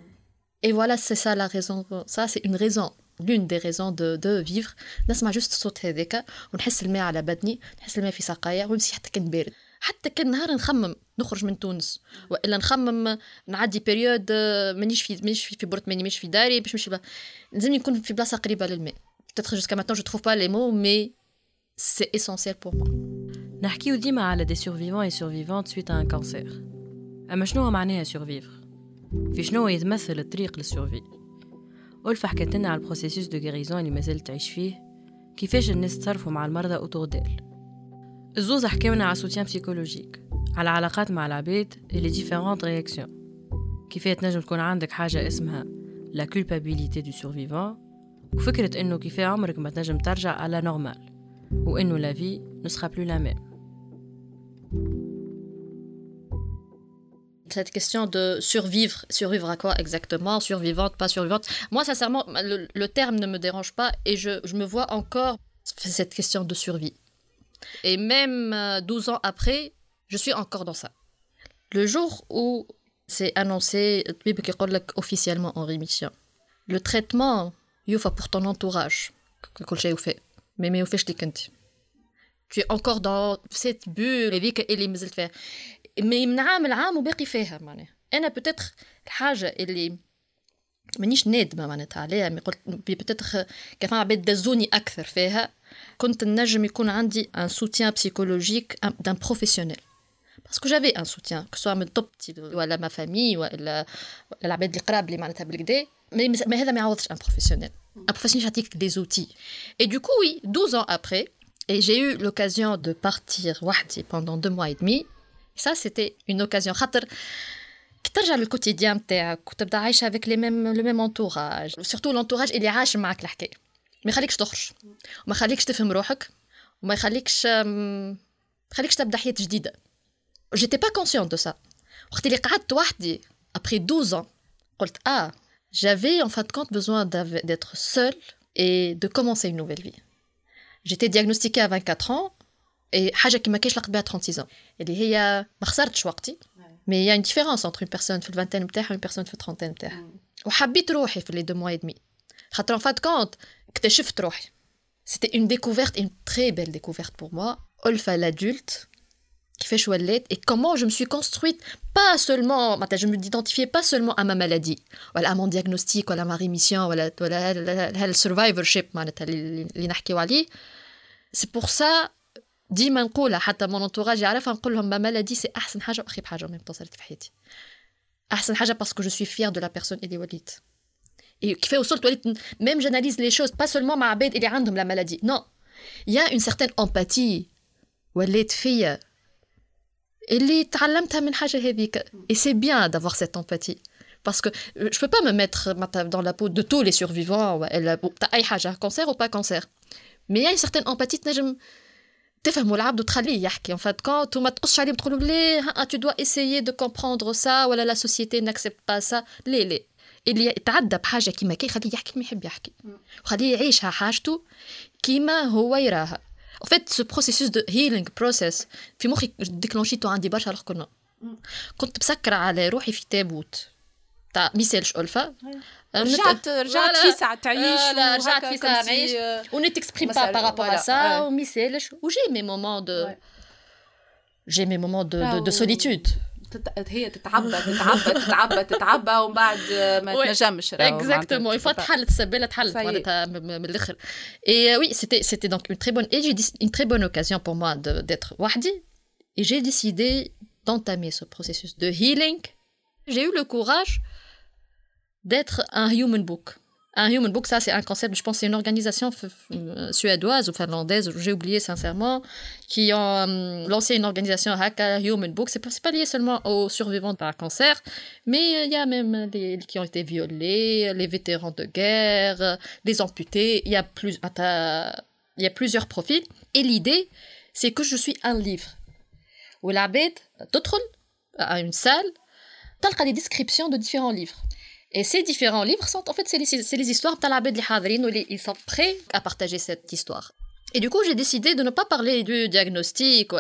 Et voilà c'est ça la raison. Ça c'est une raison. L'une des raisons de, de vivre. نسمع جوست الصوت هذاك ونحس الماء على بدني نحس الماء في ساقايا ونمشي حتى كان بارد. حتى كان نهار نخمم نخرج من تونس. وإلا نخمم نعدي بيريود مانيش في مانيش في, في بورتماني مانيش في داري باش نمشي لازمني نكون في بلاصة قريبة للماء. Peut-être jusqu'à maintenant je trouve pas les mots mais c'est essentiel pour moi. نحكيو ديما على دي سورفيفون اي سورفيفونت سويت ان كانسير أما شنو معناها سورفيفر في شنو يتمثل الطريق للسورفي ألفة حكت على البروسيسوس دو غيريزون اللي مازال تعيش فيه كيفاش الناس تصرفوا مع المرضى أوتور ديل الزوز حكاونا على سوتيان بسيكولوجيك على علاقات مع العباد اللي ديفيرونت رياكسيون كيفاش تنجم تكون عندك حاجة اسمها لا كولبابيليتي دو سورفيفون وفكرة إنه كيفاه عمرك ما تنجم ترجع على نورمال وإنه لا في نسخة بلو لا ميم cette question de survivre, survivre à quoi exactement? Survivante, pas survivante? Moi, sincèrement, le, terme ne me dérange pas et je, je, me vois encore cette question de survie. Et même 12 ans après, je suis encore dans ça. Le jour où c'est annoncé officiellement en rémission, le traitement, il faut pour ton entourage, mais mais tu es encore dans cette bulle مي من عام لعام وباقي فيها معناها انا بتتر الحاجه اللي مانيش نادمه معناتها عليها مي قلت بيتيتر كان عباد دزوني اكثر فيها كنت نجم يكون عندي ان سوتيان بسيكولوجيك دان بروفيسيونيل باسكو جافي ان سوتيان كو سوا من طبتي ولا ما فامي ولا العباد القراب اللي معناتها بالكدا مي هذا ما يعوضش ان بروفيسيونيل ان بروفيسيونيل يعطيك دي زوتي اي دو كو وي 12 ans après et j'ai eu l'occasion de partir وحدي pendant deux mois et demi ça c'était une occasion خاطر كي ترجع للكوتيديان نتاعك وتبدا عايشه افيك لي ميم لو ميم انتوراج سورتو لونتوراج اللي عايش معاك الحكايه ما يخليكش تخرج وما يخليكش تفهم روحك وما يخليكش ما يخليكش تبدا حياه جديده j'étais pas consciente de ça وقت اللي قعدت وحدي après 12 ans قلت ah j'avais en fin de compte besoin d'être seule et de commencer une nouvelle vie j'étais diagnostiquée à 24 ans et حاجه كي ما كاينش لقيت بها 36 ans اللي هي ما خسرتش وقتي mais il y a une différence entre une personne في الفانتين نتاعها et une personne في الترونتين نتاعها وحبيت روحي في لي دو موا دمي خاطر en fin de compte اكتشفت روحي c'était une découverte une très belle découverte pour moi ألفة l'adulte كيفاش ولات et comment je me suis construite pas seulement معناتها je me identifiais pas seulement à ma maladie ولا à mon diagnostic ولا ma rémission ولا ولا السرفايفرشيب معناتها اللي نحكيو عليه c'est pour ça ديما نقولها حتى مون انتوراج يعرفها نقول لهم ما مالادي سي احسن حاجه واخيب حاجه ميم صارت في حياتي احسن حاجه باسكو جو سوي فيير دو لا بيرسون اللي وليت اي كيف وصلت وليت ميم جاناليز لي شوز با سولمون مع عباد اللي عندهم لا مالادي نو يا اون سيغتان امباتي وليت فيا اللي تعلمتها من حاجه هذيك اي سي بيان دافوار سيت امباتي parce que je peux pas me mettre dans la peau de tous les survivants ou اي حاجه cancer ou pas cancer mais il y a une certaine empathie تنجم تفهموا العبد وتخليه يحكي ان فات كونت وما تقصش عليه تقولوا ليه؟ tu dois essayer de comprendre ça ولا la société n'accepte pas ça. ليه ليه؟ اللي يتعدى بحاجة كيما كي خليه يحكي كيما يحب يحكي. وخليه يعيشها حاجته كيما هو يراها. En fait ce processus de healing process في مخي ديكلونشيتو عندي برشا رخ كنت مسكرة على روحي في تابوت. تاع ميسالش ألفا. رجعت رجعت في ساعة تعيش لا رجعت في ساعة نعيش وني تكسبريم با بارابور ا سا وما يسالش وجي مي مومون دو جي مي مومون دو دو سوليتود هي تتعبى تتعبى تتعبى تتعبى ومن بعد ما تنجمش اكزاكتومون يفوت تحلت السباله تحلت معناتها من الاخر اي وي سيتي سيتي دونك اون تري بون اي جي اون تري بون اوكازيون بور موا d'être وحدي et j'ai décidé d'entamer ce processus de healing j'ai eu le courage d'être un human book. Un human book, ça c'est un concept, je pense c'est une organisation euh, suédoise ou finlandaise, j'ai oublié sincèrement, qui ont euh, lancé une organisation Haka Human Book. C'est pas, pas lié seulement aux survivants d'un cancer, mais il y a même les qui ont été violés, les vétérans de guerre, les amputés. Il y a plusieurs profils. Et l'idée, c'est que je suis un livre. Où l'abed, à une salle, t'as des descriptions de différents livres. Et ces différents livres sont, en fait, c'est les, les, histoires de ils sont prêts à partager cette histoire. Et du coup, j'ai décidé de ne pas parler du diagnostic,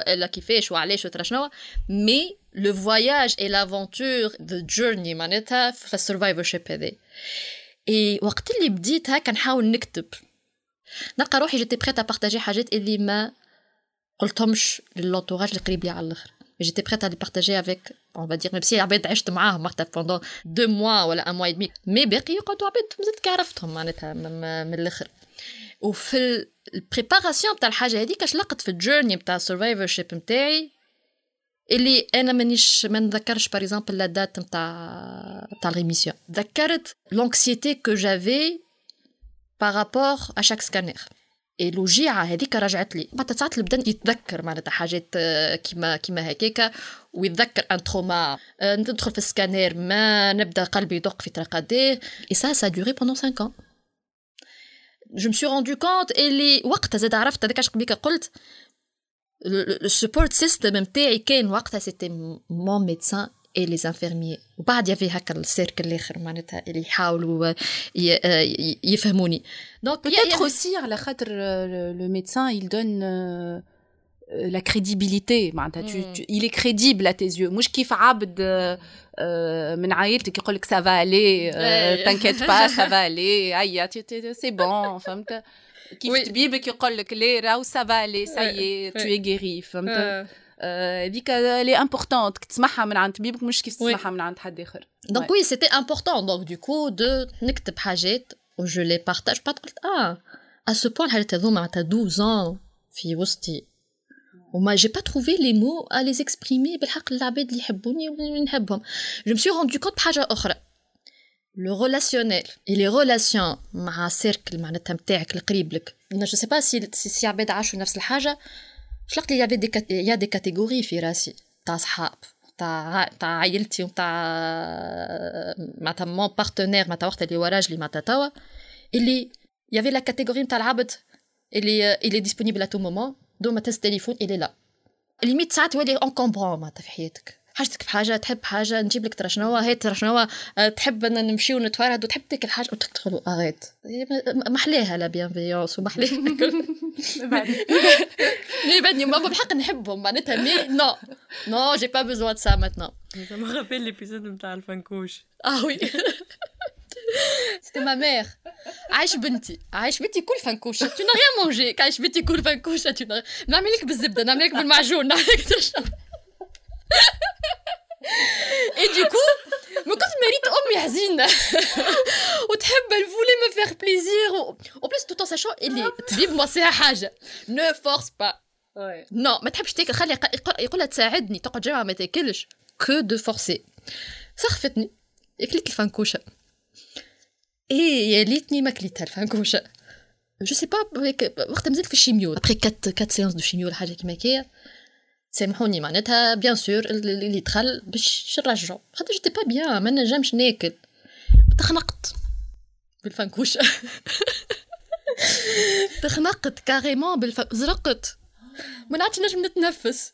mais le voyage et l'aventure, the journey, معناتها في survivorship هذا. Et وقت اللي بديت هكا نحاول نكتب نلقى روحي جيتي بريت à partager حاجات اللي ما قلتهمش للانتوراج القريب لي على الاخر. J'étais prête à les partager avec, on va dire, même si عباد عشت معاهم pendant deux mois ولا un mois et demi mais باقي يقعدوا عباد مازلت عرفتهم معناتها من الاخر وفي البريباراسيون تاع الحاجه هذيك اش لقت في الجيرني تاع السرفايفر شيب نتاعي اللي انا مانيش ما نذكرش باغ اكزومبل لا دات نتاع تاع الريميسيون ذكرت لونكسيتي كو جافي بارابور ا شاك سكانير إلوجيعة هذيك رجعت لي. بعد ساعات البدن يتذكر معناتها حاجات آه، كيما كيما هكاك ويتذكر ان تروما. آه، ندخل في السكانير ما نبدأ قلبي يدق في ترقديه اي سا سا دوري بوندون 5 ans. جو suis rendu compte اللي وقتها زاد عرفت هذاك اش قبيك قلت. السبورت سيستم نتاعي كان وقتها سيتي مون ميدسان اي لي انفيرميي وبعد يفي هكا السيركل الآخر معناتها اللي يحاولوا يفهموني. دونك peut-être aussi على خاطر le médecin il donne la crédibilité. معناتها tu, tu, il est crédible à tes yeux. مش كيف عبد من عائلتك يقول لك سافا الي تنكيت با سافا الي هيا سي بون فهمت؟ كيف طبيبك يقول لك ليه راهو سافا الي ساي تو أي. غيري فهمت؟ هذيك لي امبورطونت تسمعها من عند طبيبك مش كيف تسمعها من عند حد اخر دونك وي سيتي امبورطون دونك دو كو دو نكتب حاجات وجو لي بارتاج بعد قلت آه ا سو بوان الحاجات هذوما معناتها 12 ans في وسطي وما j'ai pas trouvé les mots à les exprimer. بالحق العباد اللي يحبوني واللي نحبهم me suis rendu compte بحاجه أخرى لو ريلاسيونيل اي لي ريلاسيون مع سيركل معناتها نتاعك القريب لك جو سي با سي سي عباد عاشوا نفس الحاجة شلقت لي يافي دي يا دي كاتيجوري في راسي تاع صحاب تاع تاع عائلتي وتاع معناتها مون بارتنير معناتها وقت اللي هو راجلي معناتها توا اللي يافي لا كاتيجوري نتاع العبد اللي اللي ديسپونيبل ا تو مومون دو ما تهز التليفون اللي لا ليميت ساعات يولي انكومبرون معناتها في حياتك حاجتك بحاجه تحب حاجة نجيب لك ترى شنو هي ترى شنو تحب إن نمشيو نتفرهد وتحب تاكل حاجة وتدخلوا اغيت محلاها لا بيانفيونس ومحلاها لي بعدني ماما بحق نحبهم معناتها مي نو نو جي با بيزوا دو سا ماتنون Ça me rappelle l'épisode نتاع الفنكوش آه وي سيتي ما مير عايش بنتي عايش بنتي كل فنكوشه تو ريان مونجي عايش بنتي كل فنكوشه تو نعمل لك بالزبده نعمل لك بالمعجون نعمل لك اي دوكو ما كنت مريت امي حزينه وتحب الفولي ما فيغ بليزير و بليس توت ساشون اللي طبيب موصيها حاجه نو فورس با نو ما تحبش تاكل خلي يقول لها تساعدني تقعد جامعه ما تاكلش كو دو فورسي سخفتني اكلت الفنكوشه اي يا ليتني ما كليتها الفنكوشه جو سي با وقت نزلت في الشيميو ابخي كات كات سيونس دو شيميو ولا حاجه كيما كيا سامحوني معناتها بيان سور اللي دخل باش نرجعو. خاطر جيتي با بيان ما نجمش ناكل. تخنقت. بالفنكوشه تخنقت كاريمون بالف زرقت. ما نعرفش نجم نتنفس.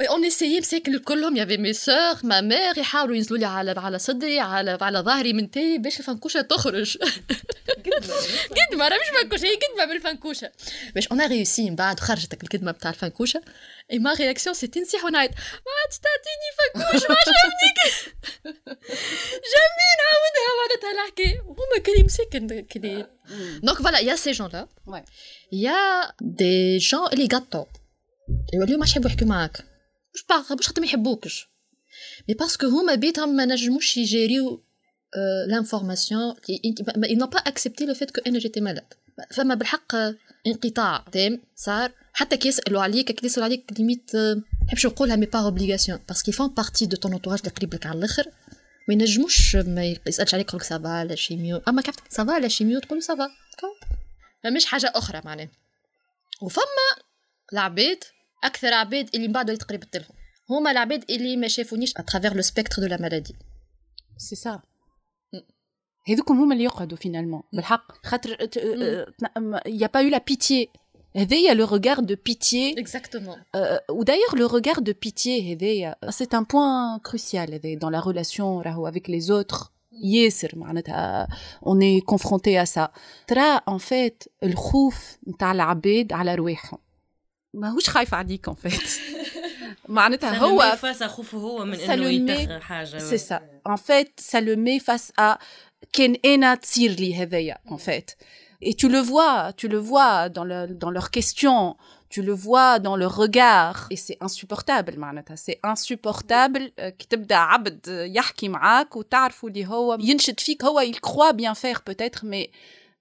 اون اسيي مساكن كلهم يافي مي سور ما مير يحاولوا ينزلوا لي على على صدري على على ظهري من تاي باش الفنكوشة تخرج. قدمة. راه مش فنكوشة هي قدمة بالفنكوشه باش اون ريوسي من بعد خرجت القدمة بتاع الفنكوشة اي ما رياكسيون سيتي نصيح ونعيط ما عادش تعطيني فنكوش ما عجبنيك جامي نعاودها معناتها الحكاية هما كلي مساكن كلي دونك فوالا يا سي جون لا يا دي جون اللي غاتو يوليو ما يحبوا يحكوا معاك مش باغ مش خاطر ما يحبوكش مي باسكو هما بيتهم ما نجموش يجيريو لانفورماسيون ils n'ont pas accepté le fait que أنا جيتي مالاد فما بالحق انقطاع. تام صار. حتى كي يسالوا عليك كي يسالوا عليك ليميت نحبش نقولها مي با اوبليغاسيون باسكو فون بارتي دو تون انتوراج اللي قريب لك على الآخر ما ينجموش ما يسالش عليك يقول لك سافا لا شيميو اما كيف سافا لا شيميو تقول سافا مش حاجة أخرى معناها. وفما العباد اكثر عباد اللي من بعد وليت قريب لهم هما العباد اللي ما شافونيش اترافير لو سبيكتر دو لا مالادي سي سا هذوكم هما اللي يقعدوا فينالمون بالحق خاطر يا با يو لا بيتي هذايا لو روغار دو بيتي اكزاكتومون ودايوغ لو روغار دو بيتي هذايا سي ان بوين كروسيال هذايا دون لا ريلاسيون راهو افيك لي زوتر ياسر معناتها اون اي كونفرونتي ا سا ترى ان فيت الخوف ماهوش خايف عليك ان فيت معناتها هو فاس خوفه هو من انه يتخ حاجه سي سا ان فيت سا لو مي فاس ا كان انا تصير لي هذايا ان فيت Et tu le vois, tu le vois dans, le, dans leurs questions, tu le vois dans leur regard. Et c'est insupportable, معناتها. C'est insupportable كي تبدا عبد يحكي معاك وتعرفوا اللي هو ينشد فيك هو il croit bien faire peut-être mais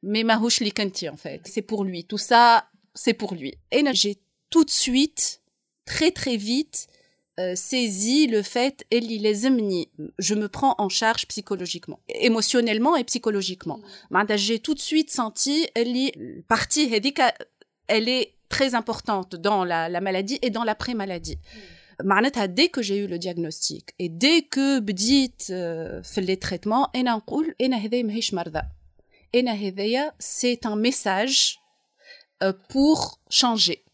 mais ماهوش اللي كنتي en fait. C'est pour lui. Tout ça, c'est pour lui. Et j'ai tout de suite, très très vite, euh, saisi le fait اللي لازمني je me prends en charge psychologiquement émotionnellement et psychologiquement معناتها j'ai tout de suite senti اللي partie هذيك elle est très importante dans la, la maladie et dans l'après-maladie معناتها dès que j'ai eu le diagnostic et dès que بديت في les traitements انا نقول انا هذايا ماهيش مرضى انا هذايا c'est un message pour changer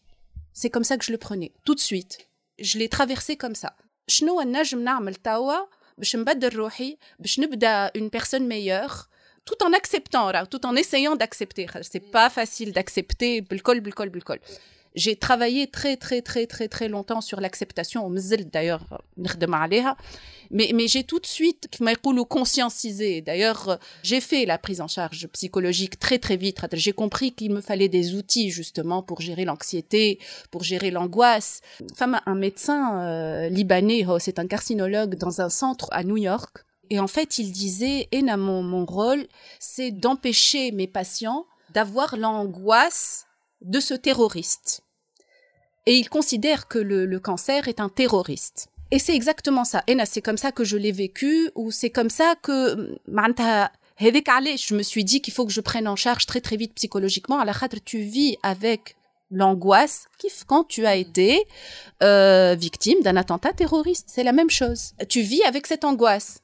c'est comme ça que je le prenais tout de suite je l'ai traversé comme ça شنو نجم نعمل توا باش نبدل روحي باش نبدا une personne meilleure tout en acceptant tout en essayant d'accepter c'est pas facile d'accepter بالكل بالكل بالكل j'ai travaillé très très très très très longtemps sur l'acceptation. D'ailleurs mais mais j'ai tout de suite conscientisé. D'ailleurs j'ai fait la prise en charge psychologique très très vite. J'ai compris qu'il me fallait des outils justement pour gérer l'anxiété pour gérer l'angoisse. Un médecin euh, libanais oh, c'est un carcinologue dans un centre à New York. Et en fait il disait et mon rôle c'est d'empêcher mes patients d'avoir l'angoisse de ce terroriste. Et il considère que le, cancer est un terroriste. Et c'est exactement ça. Et c'est comme ça que je l'ai vécu, ou c'est comme ça que je me suis dit qu'il faut que je prenne en charge très très vite psychologiquement. À la tu vis avec l'angoisse quand tu as été euh, victime d'un attentat terroriste. C'est la même chose. Tu vis avec cette angoisse.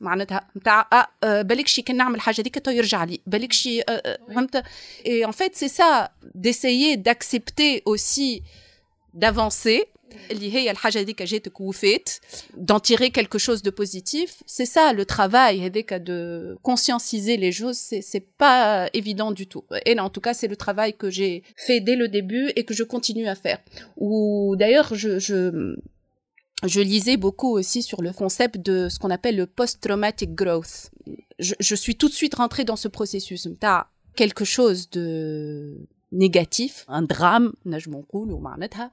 Et en fait c'est ça d'essayer d'accepter aussi d'avancer d'en tirer quelque chose de positif c'est ça le travail de conscientiser les choses c'est pas évident du tout et en tout cas c'est le travail que j'ai fait dès le début et que je continue à faire ou d'ailleurs je, lisais beaucoup aussi sur le concept de ce qu'on appelle le post-traumatic growth. Je, je, suis tout de suite rentrée dans ce processus. T'as quelque chose de نيجاتيف ان درام نجم نقولوا معناتها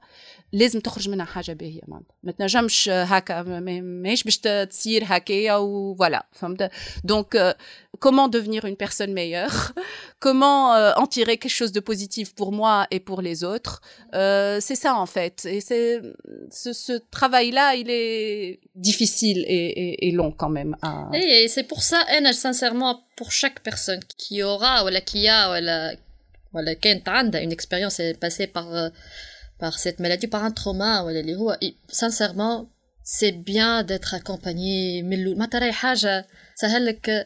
لازم تخرج منها حاجه باهيه معناتها ما تنجمش هكا ماهيش باش تصير هكايا وفوالا فهمت دونك comment devenir une personne meilleure comment euh, en tirer quelque chose de positif pour moi et pour les autres euh, c'est ça en fait et c'est ce, ce travail là il est difficile et, et, et long quand même à... et c'est pour ça Anna, sincèrement pour chaque personne qui aura ou qui a ou voilà كانت عندها une expérience est passée par euh, par cette maladie par un trauma ولا اللي هو sincèrement c'est bien d'être accompagné من ما تراي حاجه سهلك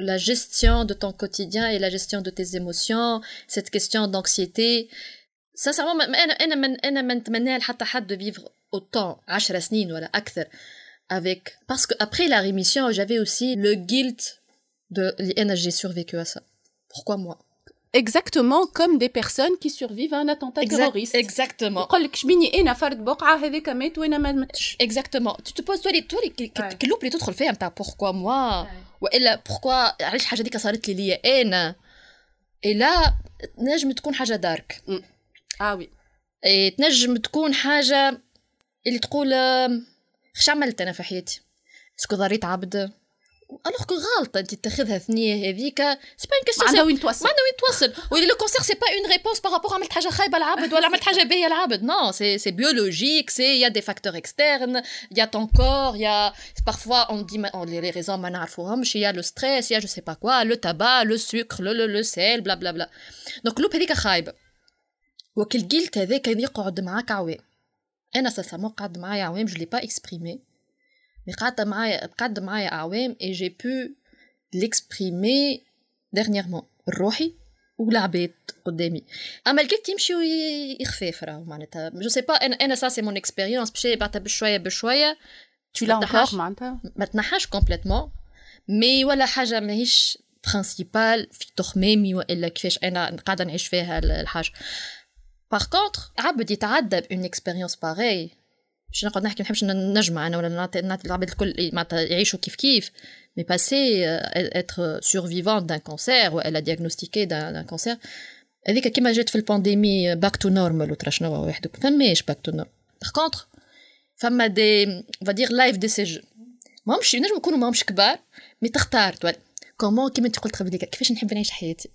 la gestion de ton quotidien et la gestion de tes émotions cette question d'anxiété sincèrement انا انا من انا ما نتمنى لحتى حد de vivre autant 10 سنين ولا اكثر avec parce que après la rémission j'avais aussi le guilt de انا j'ai survécu à ça pourquoi moi اكزاكتومون كوم دي بيرسون كي سيرفيف ان اتونتا تيروريست اكزاكتومون يقول لك شبيني أنا فرد بقعة هذاك مات وأنا ما متش اكزاكتومون تو تو بوز تولي تولي كلوب اللي تدخل فيها نتاع بوركوا موا والا بوركوا علاش الحاجة هذيك صارت لي ليا؟ أنا. الا تنجم تكون حاجة دارك آه وي تنجم تكون حاجة اللي تقول اش عملت أنا في حياتي. اسكو ضريت عبد. alors que غلطه انت تاخذها ثنيه هذيك سي با اون كيستيون عندها وين توصل عندها وين توصل ولي لو كونسير سي با اون ريبونس بارابور عملت حاجه خايبه العبد ولا عملت حاجه باهيه العبد نو سي سي بيولوجيك سي يا دي فاكتور اكسترن يا ton corps يا parfois on dit on les raisons ما نعرفوهمش يا لو ستريس يا جو سي با كوا لو تابا لو سكر لو لو سيل بلا بلا بلا دونك لوب هذيك خايبه وكل قلت هذاك يقعد معاك عوام انا ساسامون قعد معايا عوام جو لي با اكسبريمي mais قعدت معايا قعد معايا أعوام et j'ai pu l'exprimer dernièrement الروحي والعباد قدامي اما الكل يمشي يخفاف راهو معناتها جو سي با انا انا سا سي مون اكسبيريونس باش بعدها بشويه بشويه tu l'as encore معناتها ما تنحاش كومبليتمون مي ولا حاجه ماهيش برينسيبال في تخمامي والا كيفاش انا قاعده نعيش فيها الحاجه باغ كونتر عبد يتعدى بون اكسبيريونس باغي باش نقعد نحكي نحبش نجمع أنا ولا نعطي العباد الكل معناتها يعيشوا كيف كيف. مي باسي اتر سورفيفون دان كونسير والا ديagnostiqué دان كونسير هذيك كيما جات في البانديمي باك تو نورمال وترى شنو وحدك. فماش باك تو نورمال كونتر فما دي فادير لايف دي سي جو ماهمش نجم يكونوا ماهمش كبار مي تختار. تولي. كومون كيما أنت قلت قبل كيفاش نحب نعيش حياتي؟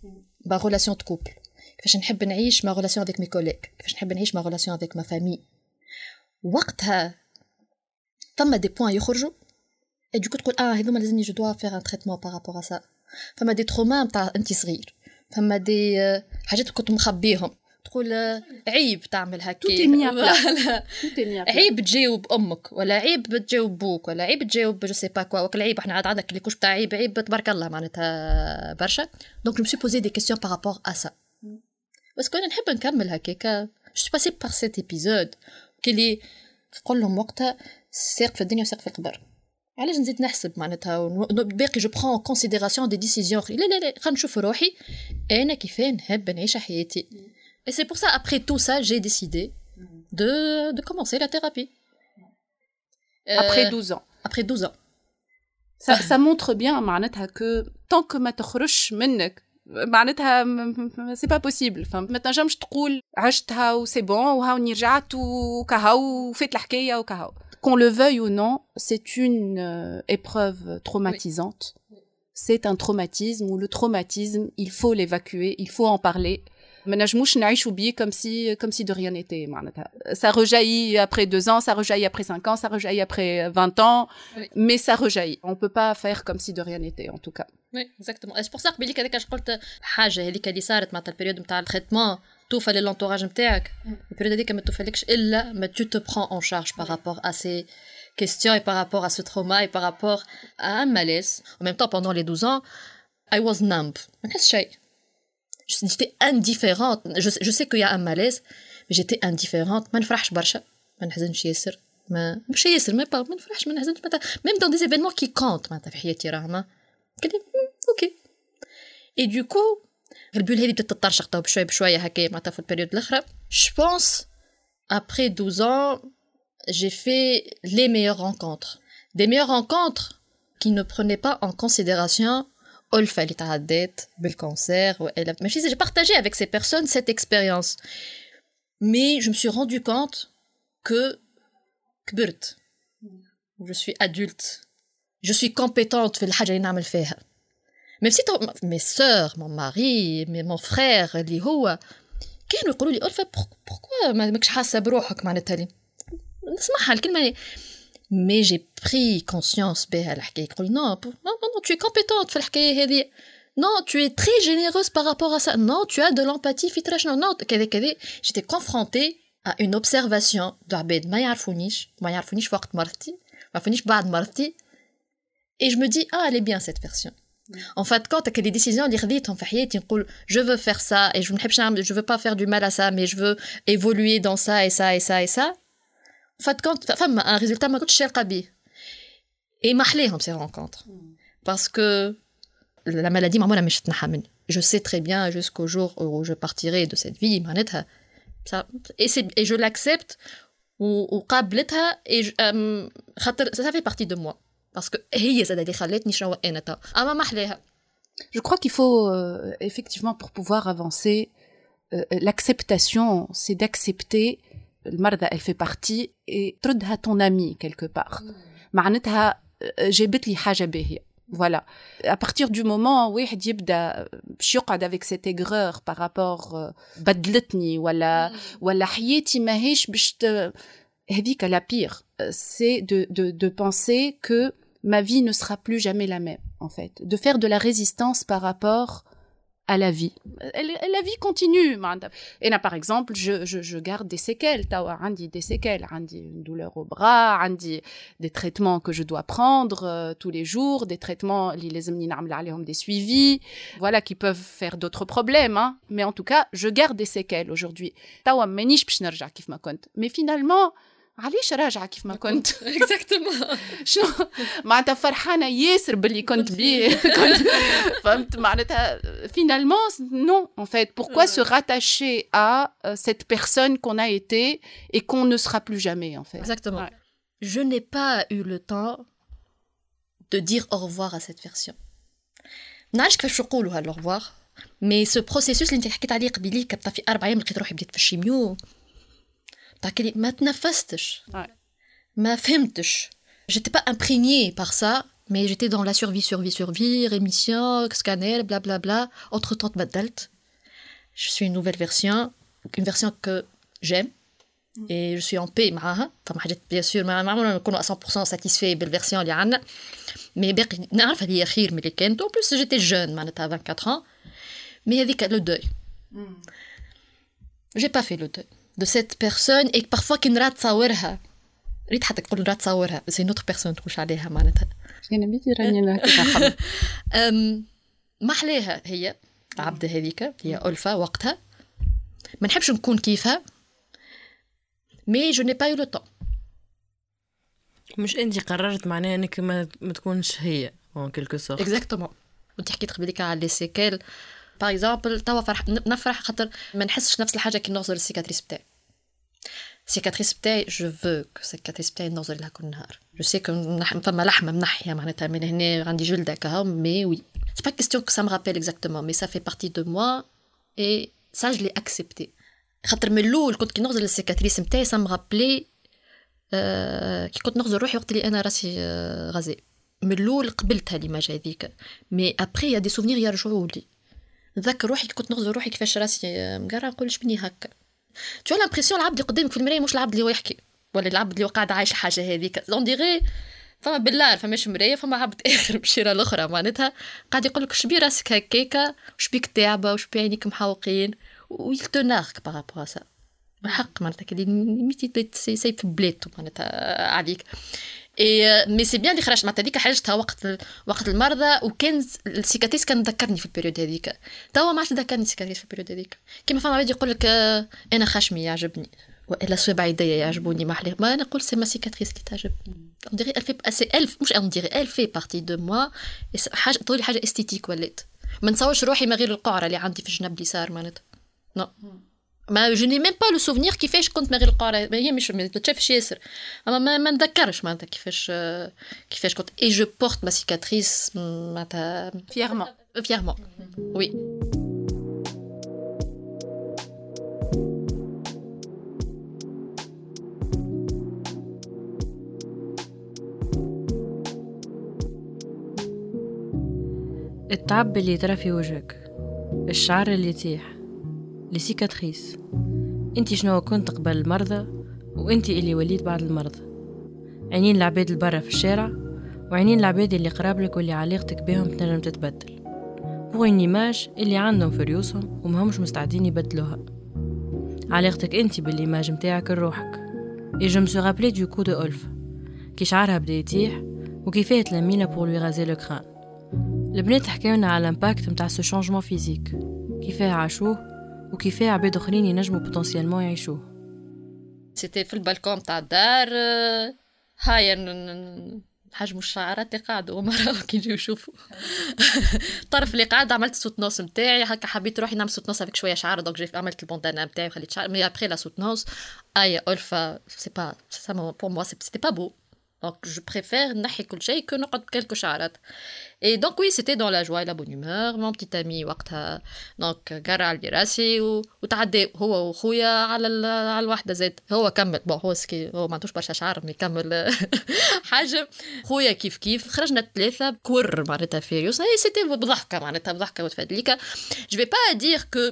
با غولاسيون كوبل كيفاش نحب نعيش ما غولاسيون افيك مي كوليك كيفاش نحب نعيش ما غولاسيون افيك ما فامي وقتها ثم دي بوان يخرجوا. اي دوكو تقول آه هذوما لازمني جو دوا فيغ ان تريتمون بارابور سا فما دي تروما نتاع انت صغير. فما دي حاجات كنت مخبيهم. تقول عيب تعمل هكا عيب تجاوب أمك ولا عيب تجاوب بوك ولا عيب تجاوب جو سي با كوا وكل عيب إحنا عاد عندك الكوش تاع عيب عيب تبارك الله معناتها برشا. دونك جو سي بوزي دي كيستيون بارابور ا سا بس كنا نحب نكمل هكاكا جو سي باسي بار سيت ايبيزود كلي تقول لهم وقتها ساق في الدنيا وساق في القبر علاش نزيد نحسب معناتها باقي جو برون كونسيديراسيون دي ديسيزيون لا لا لا خلينا نشوف روحي انا كيف نحب نعيش حياتي Et c'est pour ça, après tout ça, j'ai décidé de, de commencer la thérapie. Euh, après 12 ans. Après 12 ans. Ça, ça montre bien معناتها que tant que ما تخرجش منك معناتها سي با بوسيبل فهمت ما تنجمش تقول عشتها وسي بون وهاوني رجعت وكهو وفيت الحكايه وكهو qu'on le veuille ou non, c'est une euh, épreuve traumatisante. C'est un traumatisme ou le traumatisme, il faut l'évacuer, il faut en parler. comme si comme si de rien n'était ça rejaillit après deux ans ça rejaillit après cinq ans ça rejaillit après vingt ans mais ça rejaillit on peut pas faire comme si de rien n'était en tout cas oui exactement c'est pour ça que je قلت حاجه هذيك اللي صارت معناتها البريود نتاع التريتمون توفى للانتوراج نتاعك البريود هذيك ما توفالكش الا ما tu te prends en charge par rapport à ces questions et par rapport à ce trauma et par rapport à un malaise en même temps pendant les 12 ans I was numb ما نحس شيء j'étais indifférente je, je sais qu'il y a un malaise mais j'étais indifférente ما نفرحش برشا ما نحزنش ياسر ما مش ياسر ما ما نفرحش ما نحزنش même dans des événements qui comptent معناتها في حياتي راهما اوكي et du coup البول هذه بدات تطرشق تو بشويه بشويه هكا معناتها في البريود الاخرى je pense après 12 ans j'ai fait les meilleures rencontres des meilleures rencontres qui ne prenaient pas en considération Olfa اللي تعدات بالكانسير ماشي j'ai partagé avec ces personnes cette expérience mais je me suis rendu compte que كبرت je suis adulte je suis compétente في الحاجه اللي نعمل فيها même si mes sœurs mon mari mon frère اللي هو كانوا يقولوا لي ألفا pourquoi ماكش حاسه بروحك معناتها لي نسمعها الكلمه mais j'ai pris conscience بها الحكايه يقول non non non tu es compétente في الحكايه هذه non tu es très généreuse par rapport à ça non tu as de l'empathie في non non كذا كذا j'étais confrontée à une observation de عباد ما يعرفونيش ما يعرفونيش وقت مرضتي ما يعرفونيش بعد مرضتي et je me dis ah elle est bien cette version en fait quand que les décisions اللي خذيتهم في حياتي نقول je veux faire ça et je ne je veux pas faire du mal à ça mais je veux évoluer dans ça et ça et ça et ça en fait quand فما un résultat ما كنتش شاقه بيه et محليهم ces rencontres parce que la maladie ما مش تنحى مني je sais très bien jusqu'au jour où je partirai de cette vie معناتها ça et c'est et je l'accepte وقابلتها et خاطر ça fait partie de moi parce que هي زاد اللي خلتني شنو انا تا اما محليها je crois qu'il faut euh, effectivement pour pouvoir avancer euh, l'acceptation c'est d'accepter المرضى elle fait partie et تردها ton ami quelque part معناتها جابت لي حاجه باهيه voilà à partir du moment واحد يبدا باش يقعد avec cette aigreur par rapport بدلتني ولا ولا حياتي ماهيش باش هذيك la pire c'est de de de penser que ma vie ne sera plus jamais la même en fait de faire de la résistance par rapport à la vie. La vie continue. Et là, par exemple, je, je, garde des séquelles. des séquelles. une douleur au bras, des traitements que je dois prendre euh, tous les jours, des traitements, des suivis, voilà, qui peuvent faire d'autres problèmes. Hein. Mais en tout cas, je garde des séquelles aujourd'hui. Mais finalement, علاش راجعه كيف ما كنت اكزاكتومون شنو معناتها فرحانه ياسر باللي كنت بيه كنت فهمت معناتها finalement non en fait pourquoi se rattacher à cette personne qu'on a été et qu'on ne sera plus jamais en fait exactement ouais. je n'ai pas eu le temps de dire au revoir à cette version نعرفش كيفاش نقولوا هالو revoir mais ce processus اللي انت حكيت عليه قبيلي كبتا في اربع ايام لقيت روحي بديت في الشيميو تاكلي ما تنفستش ما فهمتش j'étais pas imprégnée par ça mais j'étais dans la survie survie survie rémission scanner blablabla entre temps تبدلت je suis une nouvelle version une version que j'aime et je suis en paix معاها فما حاجات bien sûr ما عمرنا نكونوا 100% satisfait بالفيرسيون اللي عندنا mais باقي نعرف هذه خير من اللي كانت en plus j'étais jeune معناتها 24 ans mais هذيك le deuil j'ai pas fait le deuil De cette personne et parfois كي نرى تصاورها ريت حتى تقول نرى تصاورها بس هي نوتر بيرسون تخش عليها معناتها أنا بيدي راني ما حلاها هي العبدة هذيك هي ألفة وقتها ما نحبش نكون كيفها مي جو ني با يو لو طون مش انت قررت معناها انك ما, ما تكونش هي اون كيلكو سورت اكزاكتومون وانت حكيت قبليك على لي سيكيل باغ اكزومبل توا فرح نفرح خاطر ما نحسش نفس الحاجة كي نغزر السيكاتريس بتاعي. السيكاتريس بتاعي جو فو السيكاتريس بتاعي نغزر لها كل نهار. جو سي كو فما لحمة منحية معناتها من هنا عندي جلد هكا مي وي سي با كيستيون كو سا rappelle exactement mais ça fait partie de moi et ça je l'ai accepté. خاطر من الأول كنت كي نغزل السيكاتريس نتاعي سا مرابلي آه كي كنت نغزل روحي وقت اللي أنا راسي آه غازي. من الأول قبلتها ليماج هذيك. مي ابري يا دي سوفنير يرجعوا لي نذكر روحي كنت نغزل روحي كيفاش راسي مقرا نقول شبني هكا. تو لامبرسيون العبد قدامك في المرايه مش العبد اللي يحكي. ولا العبد اللي قاعد عايش الحاجة هذيك. اون ديغي فما بالله فماش مرايه فما عبد آخر بشيرة الأخرى معناتها. قاعد يقول لك شبي راسك هكاكا وشبيك تعبه وشبي عينيك محوقين ويل te narque par rapport à ça. بالحق معناتها كي ميتي سي في بليتو معناتها عليك. اي مي سي بيان اللي خرجت معناتها هذيك حاجتها وقت وقت المرضى وكان السيكاتيس كان ذكرني في البيريود هذيك توا ما عادش تذكرني السيكاتيس في البيريود هذيك كيما فما واحد يقول لك أنا خشمي يعجبني والا صوابع يديا يعجبوني ما حلي ما نقول سي ما سيكاتريس اللي تعجبني elle fait سي elle مش elle fait partie de moi حاجة طولي حاجة استيتيك ولات ما نصورش روحي ما غير القعره اللي عندي في الجنب اليسار معناتها نو ما جو ني ميم با لو سوفنير كيفاش كنت ما غير القاره هي مش ما تشافش ياسر اما ما, ما نذكرش معناتها كيفاش كيفاش كنت اي جو بورت ما سيكاتريس معناتها فيرمون فيرمون وي التعب اللي ترى في وجهك الشعر اللي يطيح لي سيكاتريس انت شنو كنت قبل المرضى وانت اللي وليت بعد المرضى عينين العباد البرا في الشارع وعينين العباد اللي قرابلك واللي علاقتك بهم تنجم تتبدل. بوغ إيماج اللي عندهم في ريوسهم ومهمش مستعدين يبدلوها. علاقتك انت بالإيماج متاعك لروحك. اي جو مسو رابلي دو كو دو ألف كي شعرها بدأ يتيح وكيفاه تلمينا بور لوي غازي لو كران البنات حكاونا على الامباكت متاع سو شونجمون فيزيك كيفاه عاشوه؟ وكيفاه عباد آخرين ينجموا بوتنسيالمون يعيشوه. سيتي في البالكون تاع الدار هاي حجموا الشعرات اللي قاعدوا ومرة كي يجيو يشوفوا. الطرف اللي قاعد عملت صوت نوس نتاعي هكا حبيت روحي نعمل صوت نوس هذيك شوية شعر دونك جيت عملت البوندانا نتاعي وخليت شعر مي ابخي لا صوت نوس اي الفا سي با سا بور موا سيتي با بو Donc, je préfère نحي كل شيء que نقعد بكلكو شعرات. Et donc, oui, c'était dans la joie et la bonne humeur. Mon petit وقتها donc قرع لي راسي و... وتعدى هو وخويا على ال... على الوحدة زاد هو كمل بون هو سكي هو ما عندوش برشا شعر مي كمل حاجة خويا كيف كيف خرجنا الثلاثة كور معناتها فيريوس هي سيتي بضحكة معناتها بضحكة وتفادليكا جو با دير كو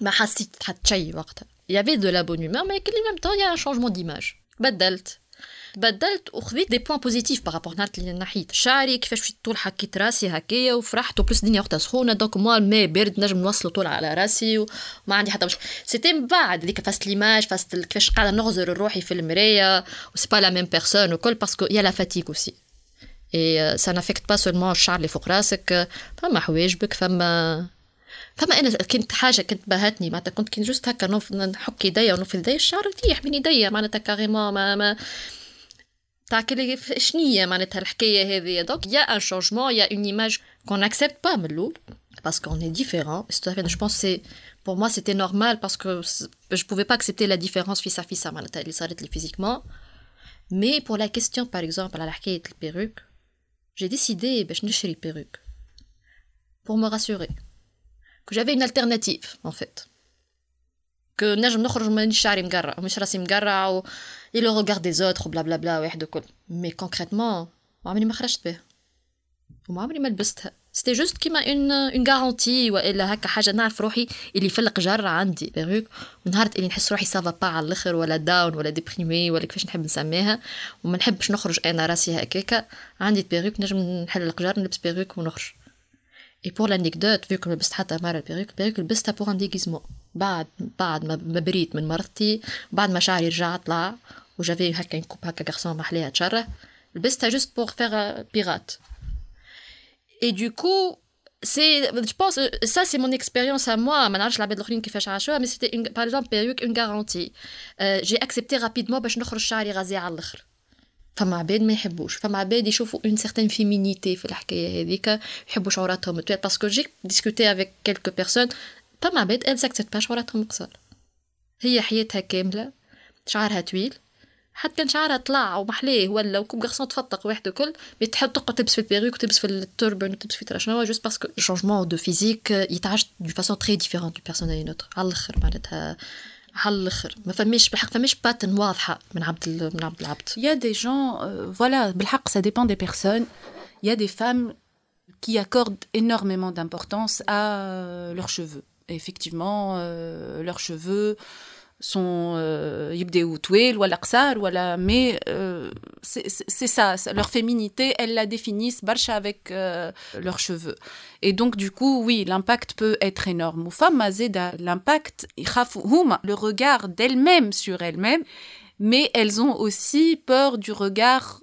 ما حسيت حتى شيء وقتها. Il y avait de la bonne humeur, mais en même temps, il. بدلت بدلت وخذيت دي بوان بوزيتيف بارابور نهار اللي نحيت. شعري كيفاش في طول حكيت راسي هكايا وفرحت وبلس الدنيا وقتها سخونة. دونك موا الماء بارد نجم نوصلو طول على راسي وما عندي حتى مش. سيتي من بعد ديك فاست ليماج فاست كيفاش قاعدة نغزر روحي في المراية وسي با لا ميم بيرسون وكل باسكو يا لا فاتيك اوسي اي سا نافيكت با سولمون الشعر اللي فوق راسك. فما حواجبك فما فما أنا كنت حاجة كنت بهتني معناتها كنت كنت جوست هكا نحك ايديا ونوف يديا الشعر يطيح بين ايديا معناتها كاريمون ما, ما تاع شنية معناتها الحكاية هذه دونك يا ان شونجمون يا اون ايماج كون اكسبت با من الاول parce qu'on est différent. Je pense que pour moi c'était normal parce que je pouvais pas accepter la différence fissa fissa معناتها اللي صارت لي physiquement. Mais pour la question par exemple على حكاية البيروك j'ai décidé باش نشري perruque pour me rassurer que j'avais une alternative en fait. Que نجم نخرج مانيش شعري et le regard des autres وبلا واحد وكل مي كونكريتمون ما عمري ما خرجت به وما عمري ما لبستها سيتي جوست كيما اون اون غارونتي والا هكا حاجة نعرف روحي اللي فلق جر عندي بيروك ونهار اللي نحس روحي سافا با على الآخر ولا داون ولا ديبريمي ولا كيفاش نحب نسميها وما نحبش نخرج أنا راسي هكاكا عندي بيروك نجم نحل جر نلبس بيروك ونخرج اي بور لانيكدوت فيكو ما لبست حتى مره البيروك البيروك لبستها بور ان ديغيزمون بعد بعد ما بريت من مرتي بعد ما شعري رجع طلع وجافي هكا نكوب هكا غارسون محليها تشره لبستها جوست بور فيغ بيرات اي دو كو سي جو بونس سا سي مون اكسبيريونس ا موا ما نعرفش العباد الاخرين كيفاش عاشوها مي سيتي باغ اكزومبل بيروك اون غارونتي جي اكسبتي رابيدمون باش نخرج شعري غازي على الاخر فما عباد ما يحبوش فما عباد يشوفوا اون سيغتان فيمينيتي في الحكايه هذيك يحبوا شعوراتهم طويل باسكو جيك ديسكوتي افيك كيلكو بيرسون فما عباد ال زاكسبت با شعوراتهم قصار هي حياتها كامله شعرها طويل حتى كان شعرها طلع ومحليه ولا وكوب غرسون تفطق واحد وكل تحب تقعد تلبس في البيروك وتلبس في التوربن وتلبس في شنو جوست باسكو شونجمون دو فيزيك يتعاش دو فاسون تري ديفيرون دو بيرسون اي نوتر على الاخر معناتها على الاخر ما فماش بالحق فماش باتن واضحه من عبد من عبد العبد Il y a des gens euh, voilà بالحق ça dépend des personnes il y a des femmes qui accordent énormément d'importance à euh, leurs cheveux effectivement euh, leurs cheveux sont euh, mais euh, c'est ça leur féminité elles la définissent barcha avec euh, leurs cheveux. Et donc du coup oui l'impact peut être énorme. Aux femmes l'impact le regard d'elles-mêmes sur elles-mêmes mais elles ont aussi peur du regard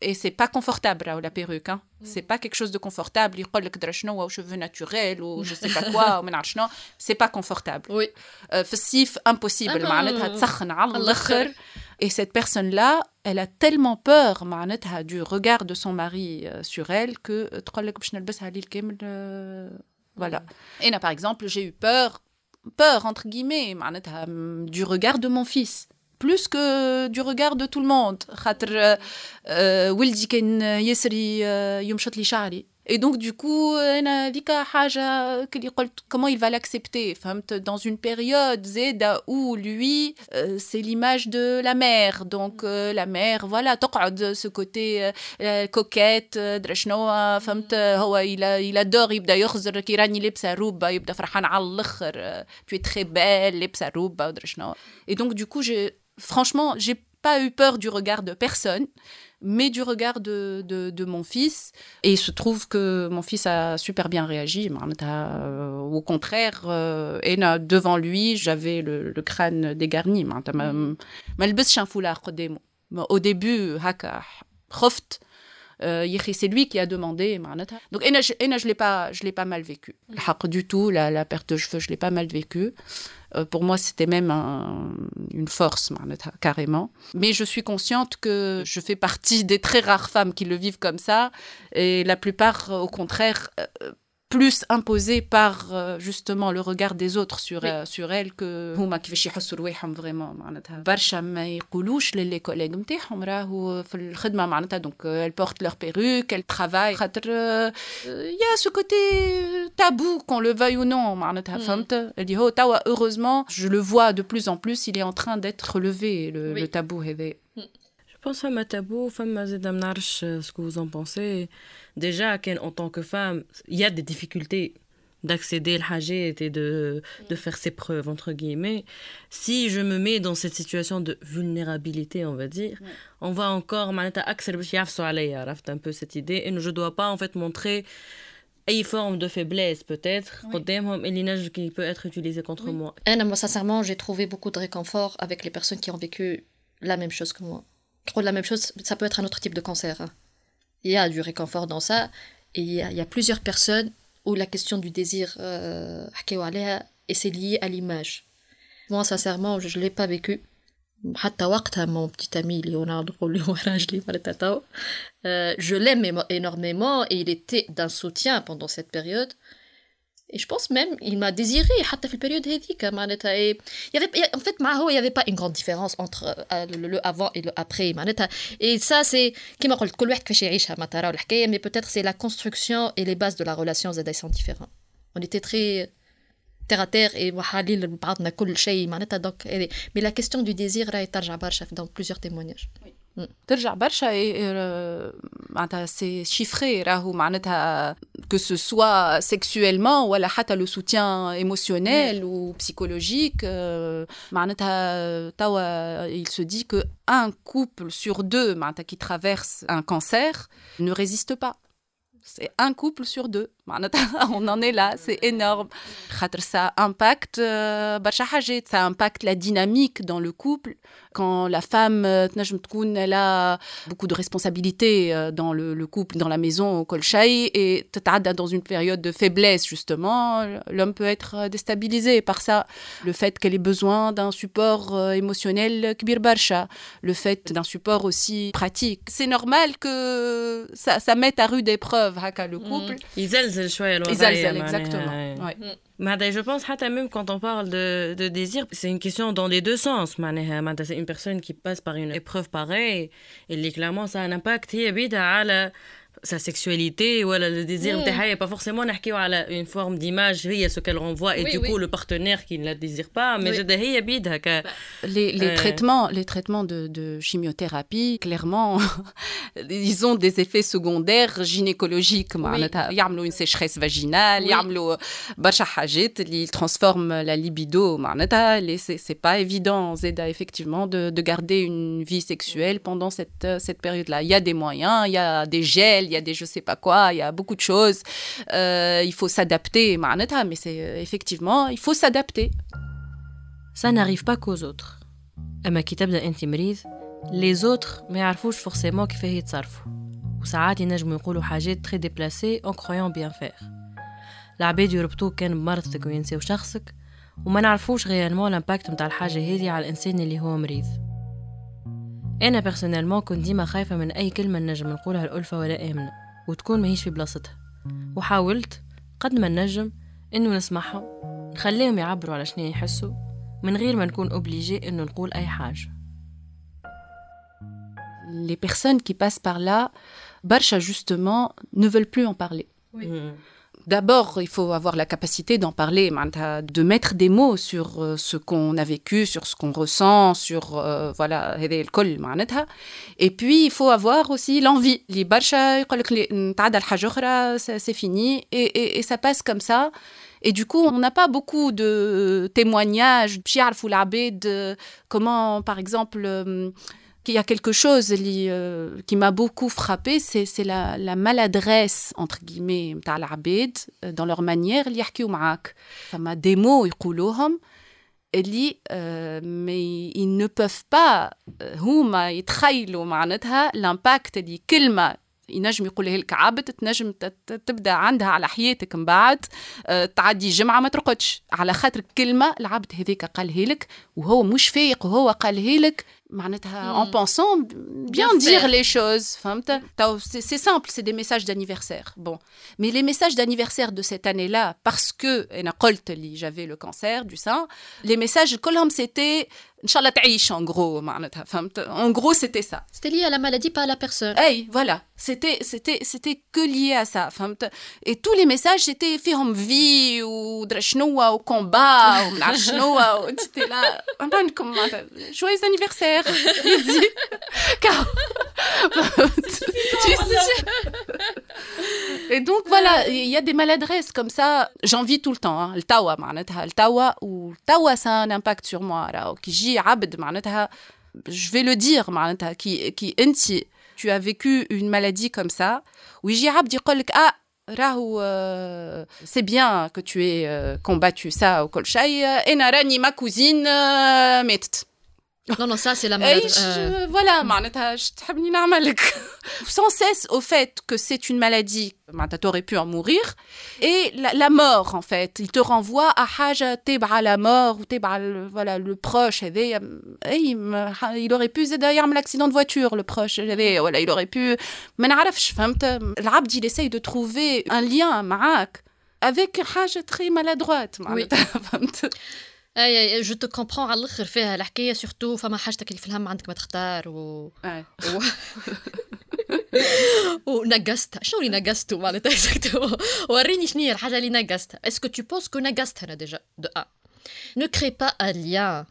et c'est pas confortable la perruque hein. Mm. c'est pas quelque chose de confortable. Il ou cheveux naturels ou je sais pas quoi c'est pas confortable. Oui. Impossible et cette personne là elle a tellement peur du regard de son mari euh, sur elle que euh, euh, voilà. Mm. Et là par exemple j'ai eu peur peur entre guillemets mm, du regard de mon fils plus que du regard de tout le monde. Euh, euh, euh, et donc, du coup, comment il va l'accepter? Dans une période où lui, c'est l'image de la mère. Donc, la mère, voilà, ce côté coquette, il adore, il d'ailleurs, tu es très belle, et donc, du coup, j'ai franchement, j'ai pas eu peur du regard de personne, mais du regard de, de, mon fils. Et il se trouve que mon fils a super bien réagi. Euh, au contraire, euh, et devant lui, j'avais le, crâne dégarni. Au début, euh, c'est lui qui a demandé donc je je l'ai pas je l'ai pas mal vécu du tout la, la perte de cheveux je l'ai pas mal vécu euh, pour moi, c'était même une force, carrément. Mais je suis consciente que je fais partie des très rares femmes qui le vivent comme ça. Et la plupart, au contraire, euh, plus imposée par euh, justement le regard des autres sur oui. euh, sur elle que هما كيفاش يحسوا رواحهم فريمون معناتها برشا ما يقولوش للي كوليغ نتاعهم راهو في الخدمه معناتها دونك elles portent leur perruque elles travaillent خاطر il y a ce côté tabou qu'on le veuille ou non معناتها فهمت اللي هو توا heureusement je le vois de plus en plus il est en train d'être levé le, oui. le tabou هذا Je pense femme tabou, femme ce que vous en pensez déjà en tant que femme il y a des difficultés d'accéder à l'hajé et de, de faire ses preuves entre guillemets. Si je me mets dans cette situation de vulnérabilité on va dire on va encore un peu cette idée. Et je dois pas en fait montrer une forme de faiblesse peut-être. Oui. qui peut être utilisé contre oui. moi. Et, moi sincèrement j'ai trouvé beaucoup de réconfort avec les personnes qui ont vécu la même chose que moi. La même chose ça peut être un autre type de cancer hein il y a du réconfort dans ça. Et il y a, plusieurs personnes où la question du désir, euh, et c'est lié à l'image. Moi, sincèrement, je ne l'ai pas vécu. Hein, mon petit ami Leonardo euh, je l'aime énormément et il était d'un soutien pendant cette période. Et je pense même, il m'a désiré, la période hédique. Il y avait, en fait, il n'y avait pas une grande différence entre euh, euh, le avant et le après. Et ça, c'est, comme je dit, tout le mais peut-être c'est la construction et les bases de la relation, Zedai sont différents. On était très euh, terre à terre et donc, mais la question du désir, est dans plusieurs témoignages. ترجع برشا معناتها سي شيفري راهو معناتها que ce soit sexuellement ولا حتى le soutien émotionnel ou psychologique معناتها توا il se dit que un couple sur deux معناتها qui traverse un cancer ne résiste pas c'est un couple sur deux on en est là c'est énorme. ça impacte ça impacte la dynamique dans le couple. Quand la femme elle a beaucoup de responsabilités dans le, couple dans la maison au kolchaï et dans une période de faiblesse justement l'homme peut être déstabilisé par ça. Le fait qu'elle ait besoin d'un support émotionnel le fait d'un support aussi pratique. C'est normal que ça, ça mette à rude épreuve le couple exactement. Ouais. je pense même quand on parle de, de désir, c'est une question dans les deux sens. C'est une personne qui passe par une épreuve pareille et clairement ça a un impact sa sexualité ou le désir mmh. pas forcément une forme d'image c'est ce qu'elle renvoie et du coup le partenaire qui ne la désire pas mais oui. Euh, bah, les, les euh... traitements les traitements de, chimiothérapie clairement ils ont des effets secondaires gynécologiques ils ont une sécheresse vaginale oui. y euh, a ils transforment la libido c'est pas évident Zeda effectivement de, de, garder une vie sexuelle pendant cette, euh, cette période là il y a des moyens il y a des gels il y a des je sais pas quoi, il y a beaucoup de choses. Euh, il faut s'adapter, mais c'est euh, effectivement, il faut s'adapter. Ça n'arrive pas qu'aux autres. أما كي تبدا أنت مريض les autres ما يعرفوش forcément كيف يتصرفوا وساعات ينجموا يقولوا حاجات très déplacées en croyant bien faire العباد يربطوك كان بمرضك وينساو شخصك وما نعرفوش غيالمون الامباكت متاع الحاجة هذه على الإنسان اللي هو مريض أنا بيرسونيلمون كنت ديما خايفة من أي كلمة نجم نقولها الألفة ولا آمنة وتكون ماهيش في بلاصتها وحاولت قد ما نجم إنه نسمعهم نخليهم يعبروا على شنو يحسوا من غير ما نكون أوبليجي إنه نقول أي حاجة Les personnes qui passent par là, Barcha justement, ne veulent plus en parler. Oui. Mmh. D'abord, il faut avoir la capacité d'en parler, de mettre des mots sur euh, ce qu'on a vécu, sur ce qu'on ressent, sur euh, voilà, et puis il faut avoir aussi l'envie. c'est fini et, et ça passe comme ça. Et du coup, on n'a pas beaucoup de témoignages, de comment, par exemple, qu'il y a quelque chose euh, qui m'a beaucoup frappé, c'est la, maladresse, entre guillemets, euh, dans leur manière, Ça m'a des mots, euh, mais ils ne peuvent pas, l'impact, ينجم يقولها لك عبد تنجم تبدا عندها على حياتك من بعد تعدي جمعه ما ترقدش على خاطر كلمه العبد هذاك قالها لك وهو مش فايق وهو قالها لك en hmm. pensant bien, dire les choses. C'est simple, c'est des messages d'anniversaire. Bon. Mais les messages d'anniversaire de cette année-là, parce que j'avais le cancer du sein, les messages, c'était Inch'Allah en gros en gros c'était ça c'était lié à la maladie pas à la personne hey, voilà C'était, c'était, c'était que lié à ça. Et tous les messages, c'était fait en vie, ou drachnoa, au combat, ou mnachnoa, ou tu là. Joyeux anniversaire! Car. Et donc, voilà, il y a des maladresses comme ça. J'en vis tout le temps. Hein. Le tawa, le tawa, ou tawa, ça a un impact sur moi. Je vais le dire, qui, qui, enti tu as vécu une maladie comme ça, ah, euh, c'est bien que tu aies euh, combattu ça au Kolchaï, et ma cousine, euh, met non, non, ça, c'est la maladie. Euh... Voilà, sans cesse au fait que c'est une maladie, tu aurais pu en mourir, et la, la, mort, en fait, il te renvoie à haja à la mort, ou voilà, le proche, il aurait pu d'ailleurs l'accident de voiture, le proche, voilà, il aurait pu. L'abd, il essaye de trouver un lien, avec haja très maladroite. Oui. أي جو تو كومبرون على الآخر فيها. الحكاية سورتو فما حاجتك اللي في الهم عندك ما تختار و, و... ونقصتها شنو اللي نقصته معناتها؟ وريني شنو هي الحاجة اللي نقصتها اسكو تو بونس كو نقصتها أنا ديجا دو ان ne crée pas un lien.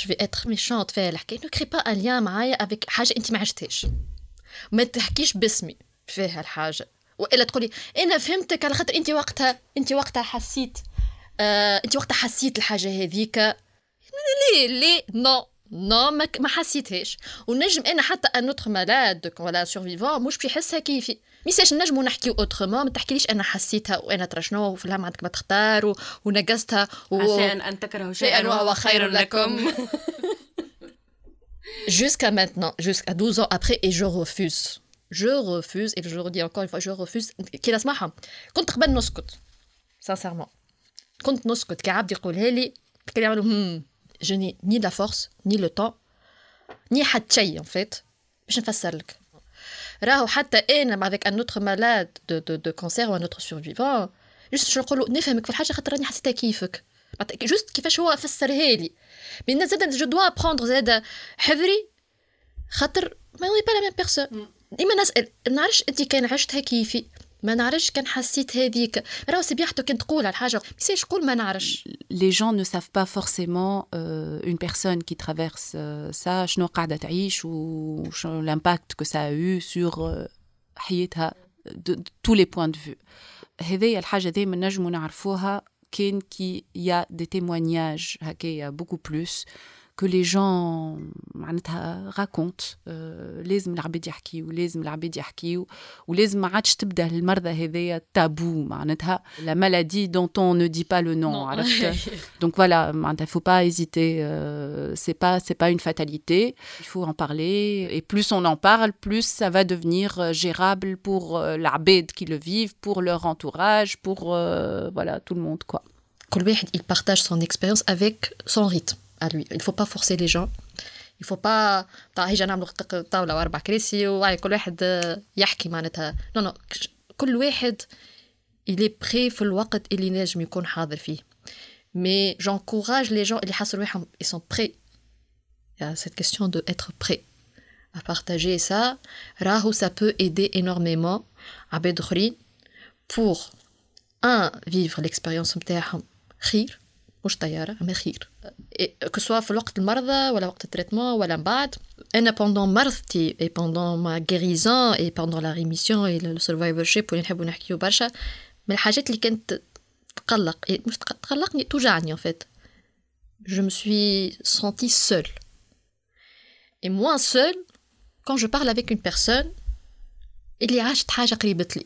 Je vais être méchante في الحكاية. Ne crée pas un lien معايا avec حاجة أنت ما عشتهاش. ما تحكيش باسمي فيها الحاجة. وإلا تقولي أنا فهمتك على خاطر أنت وقتها أنت وقتها حسيت آه انت وقتها حسيت الحاجة هذيك؟ ليه ليه نو نو ما, ما حسيتهاش. ونجم أنا حتى ان اوتر مالاد ولا سورفيفون مش باش يحسها كيفي ميساش نجمو نحكيو اوترومون ما تحكيليش أنا حسيتها وأنا ترى شنو وفي الهم عندك ما تختار ونقصتها و... عسى ان تكرهوا شيئا وهو خير لكم. Jusqu'à maintenant, jusqu'à 12 ans après, et je refuse. Je refuse, et je redis encore une fois, je refuse. كي نسمعها كنت قبل نسكت sincèrement. كنت نسكت كي عبد يقولها لي كي يعملوا je n'ai ni la force ni le temps ni حتى شيء en fait باش نفسر لك. راهو حتى أنا un autre malade de, de, de cancer ou un autre survivant juste شنو نقولوا نفهمك في الحاجة خاطر راني حسيتها كيفك. جوست كيفاش هو فسرها لي. مي الناس زاد جو دوا بروندر زاد حذري خاطر ما هو با لا ميم بيرسون ديما نسال ما نعرفش انت كان عشتها كيفي. ما نعرفش كان حسيت هذيك راهو سي بيان كان تقول على الحاجه ميساش قول ما نعرفش les gens ne savent pas forcément euh, une personne qui traverse euh, ça شنو قاعده تعيش و l'impact que ça a eu sur uh, حياتها de, de tous les points de vue هذه الحاجه دائما نجمو نعرفوها كان كي يا دي témoignages هكايا beaucoup plus que les gens معناتها راكونت لازم العباد يحكيو لازم العباد يحكيو ولازم ما عادش تبدا المرضى هذايا تابو معناتها la maladie dont on ne dit pas le nom عرفت donc voilà معناتها faut pas hésiter euh, c'est pas c'est pas une fatalité il faut en parler et plus on en parle plus ça va devenir gérable pour euh, l'abed qui le vivent pour leur entourage pour euh, voilà tout le monde quoi كل واحد il partage son expérience avec son rythme à lui. Il ne faut pas forcer les gens. Il faut pas هيجي نعملوا طاولة وأربع كراسي وهاي كل واحد يحكي معناتها نو نو كل واحد il est prêt في الوقت اللي نجم يكون حاضر فيه. Mais j'encourage les gens اللي حاسوا روحهم ils sont prêts. Il y a cette question de être prêt à partager ça. راهو ça peut aider énormément عباد آخرين pour un vivre l'expérience نتاعهم خير مش طياره اما خير كو سوا في الوقت المرضى ولا وقت التريتمون ولا من بعد انا بوندون مرضتي اي بوندون ما غيريزون اي بوندون لا ريميسيون اي السرفايفر شيب واللي نحبوا نحكيو برشا من الحاجات اللي كانت تقلق مش تقلقني توجعني en fait je me suis sentie seule et moins seule quand je parle avec une personne اللي عاشت حاجه قريبه لي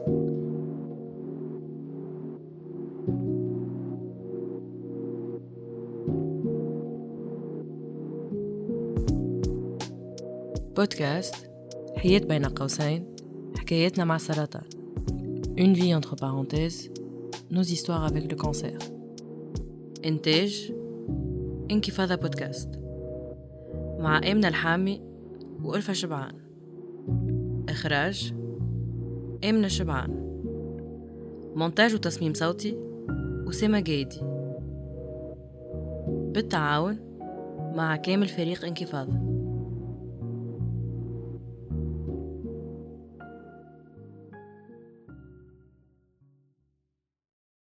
بودكاست حياة بين قوسين حكايتنا مع سرطان Une vie entre parenthèses Nos histoires avec le cancer. إنتاج انكفاضة بودكاست مع آمنة الحامي وألفة شبعان إخراج آمنة شبعان مونتاج وتصميم صوتي أسامة جايدي بالتعاون مع كامل فريق انكفاضه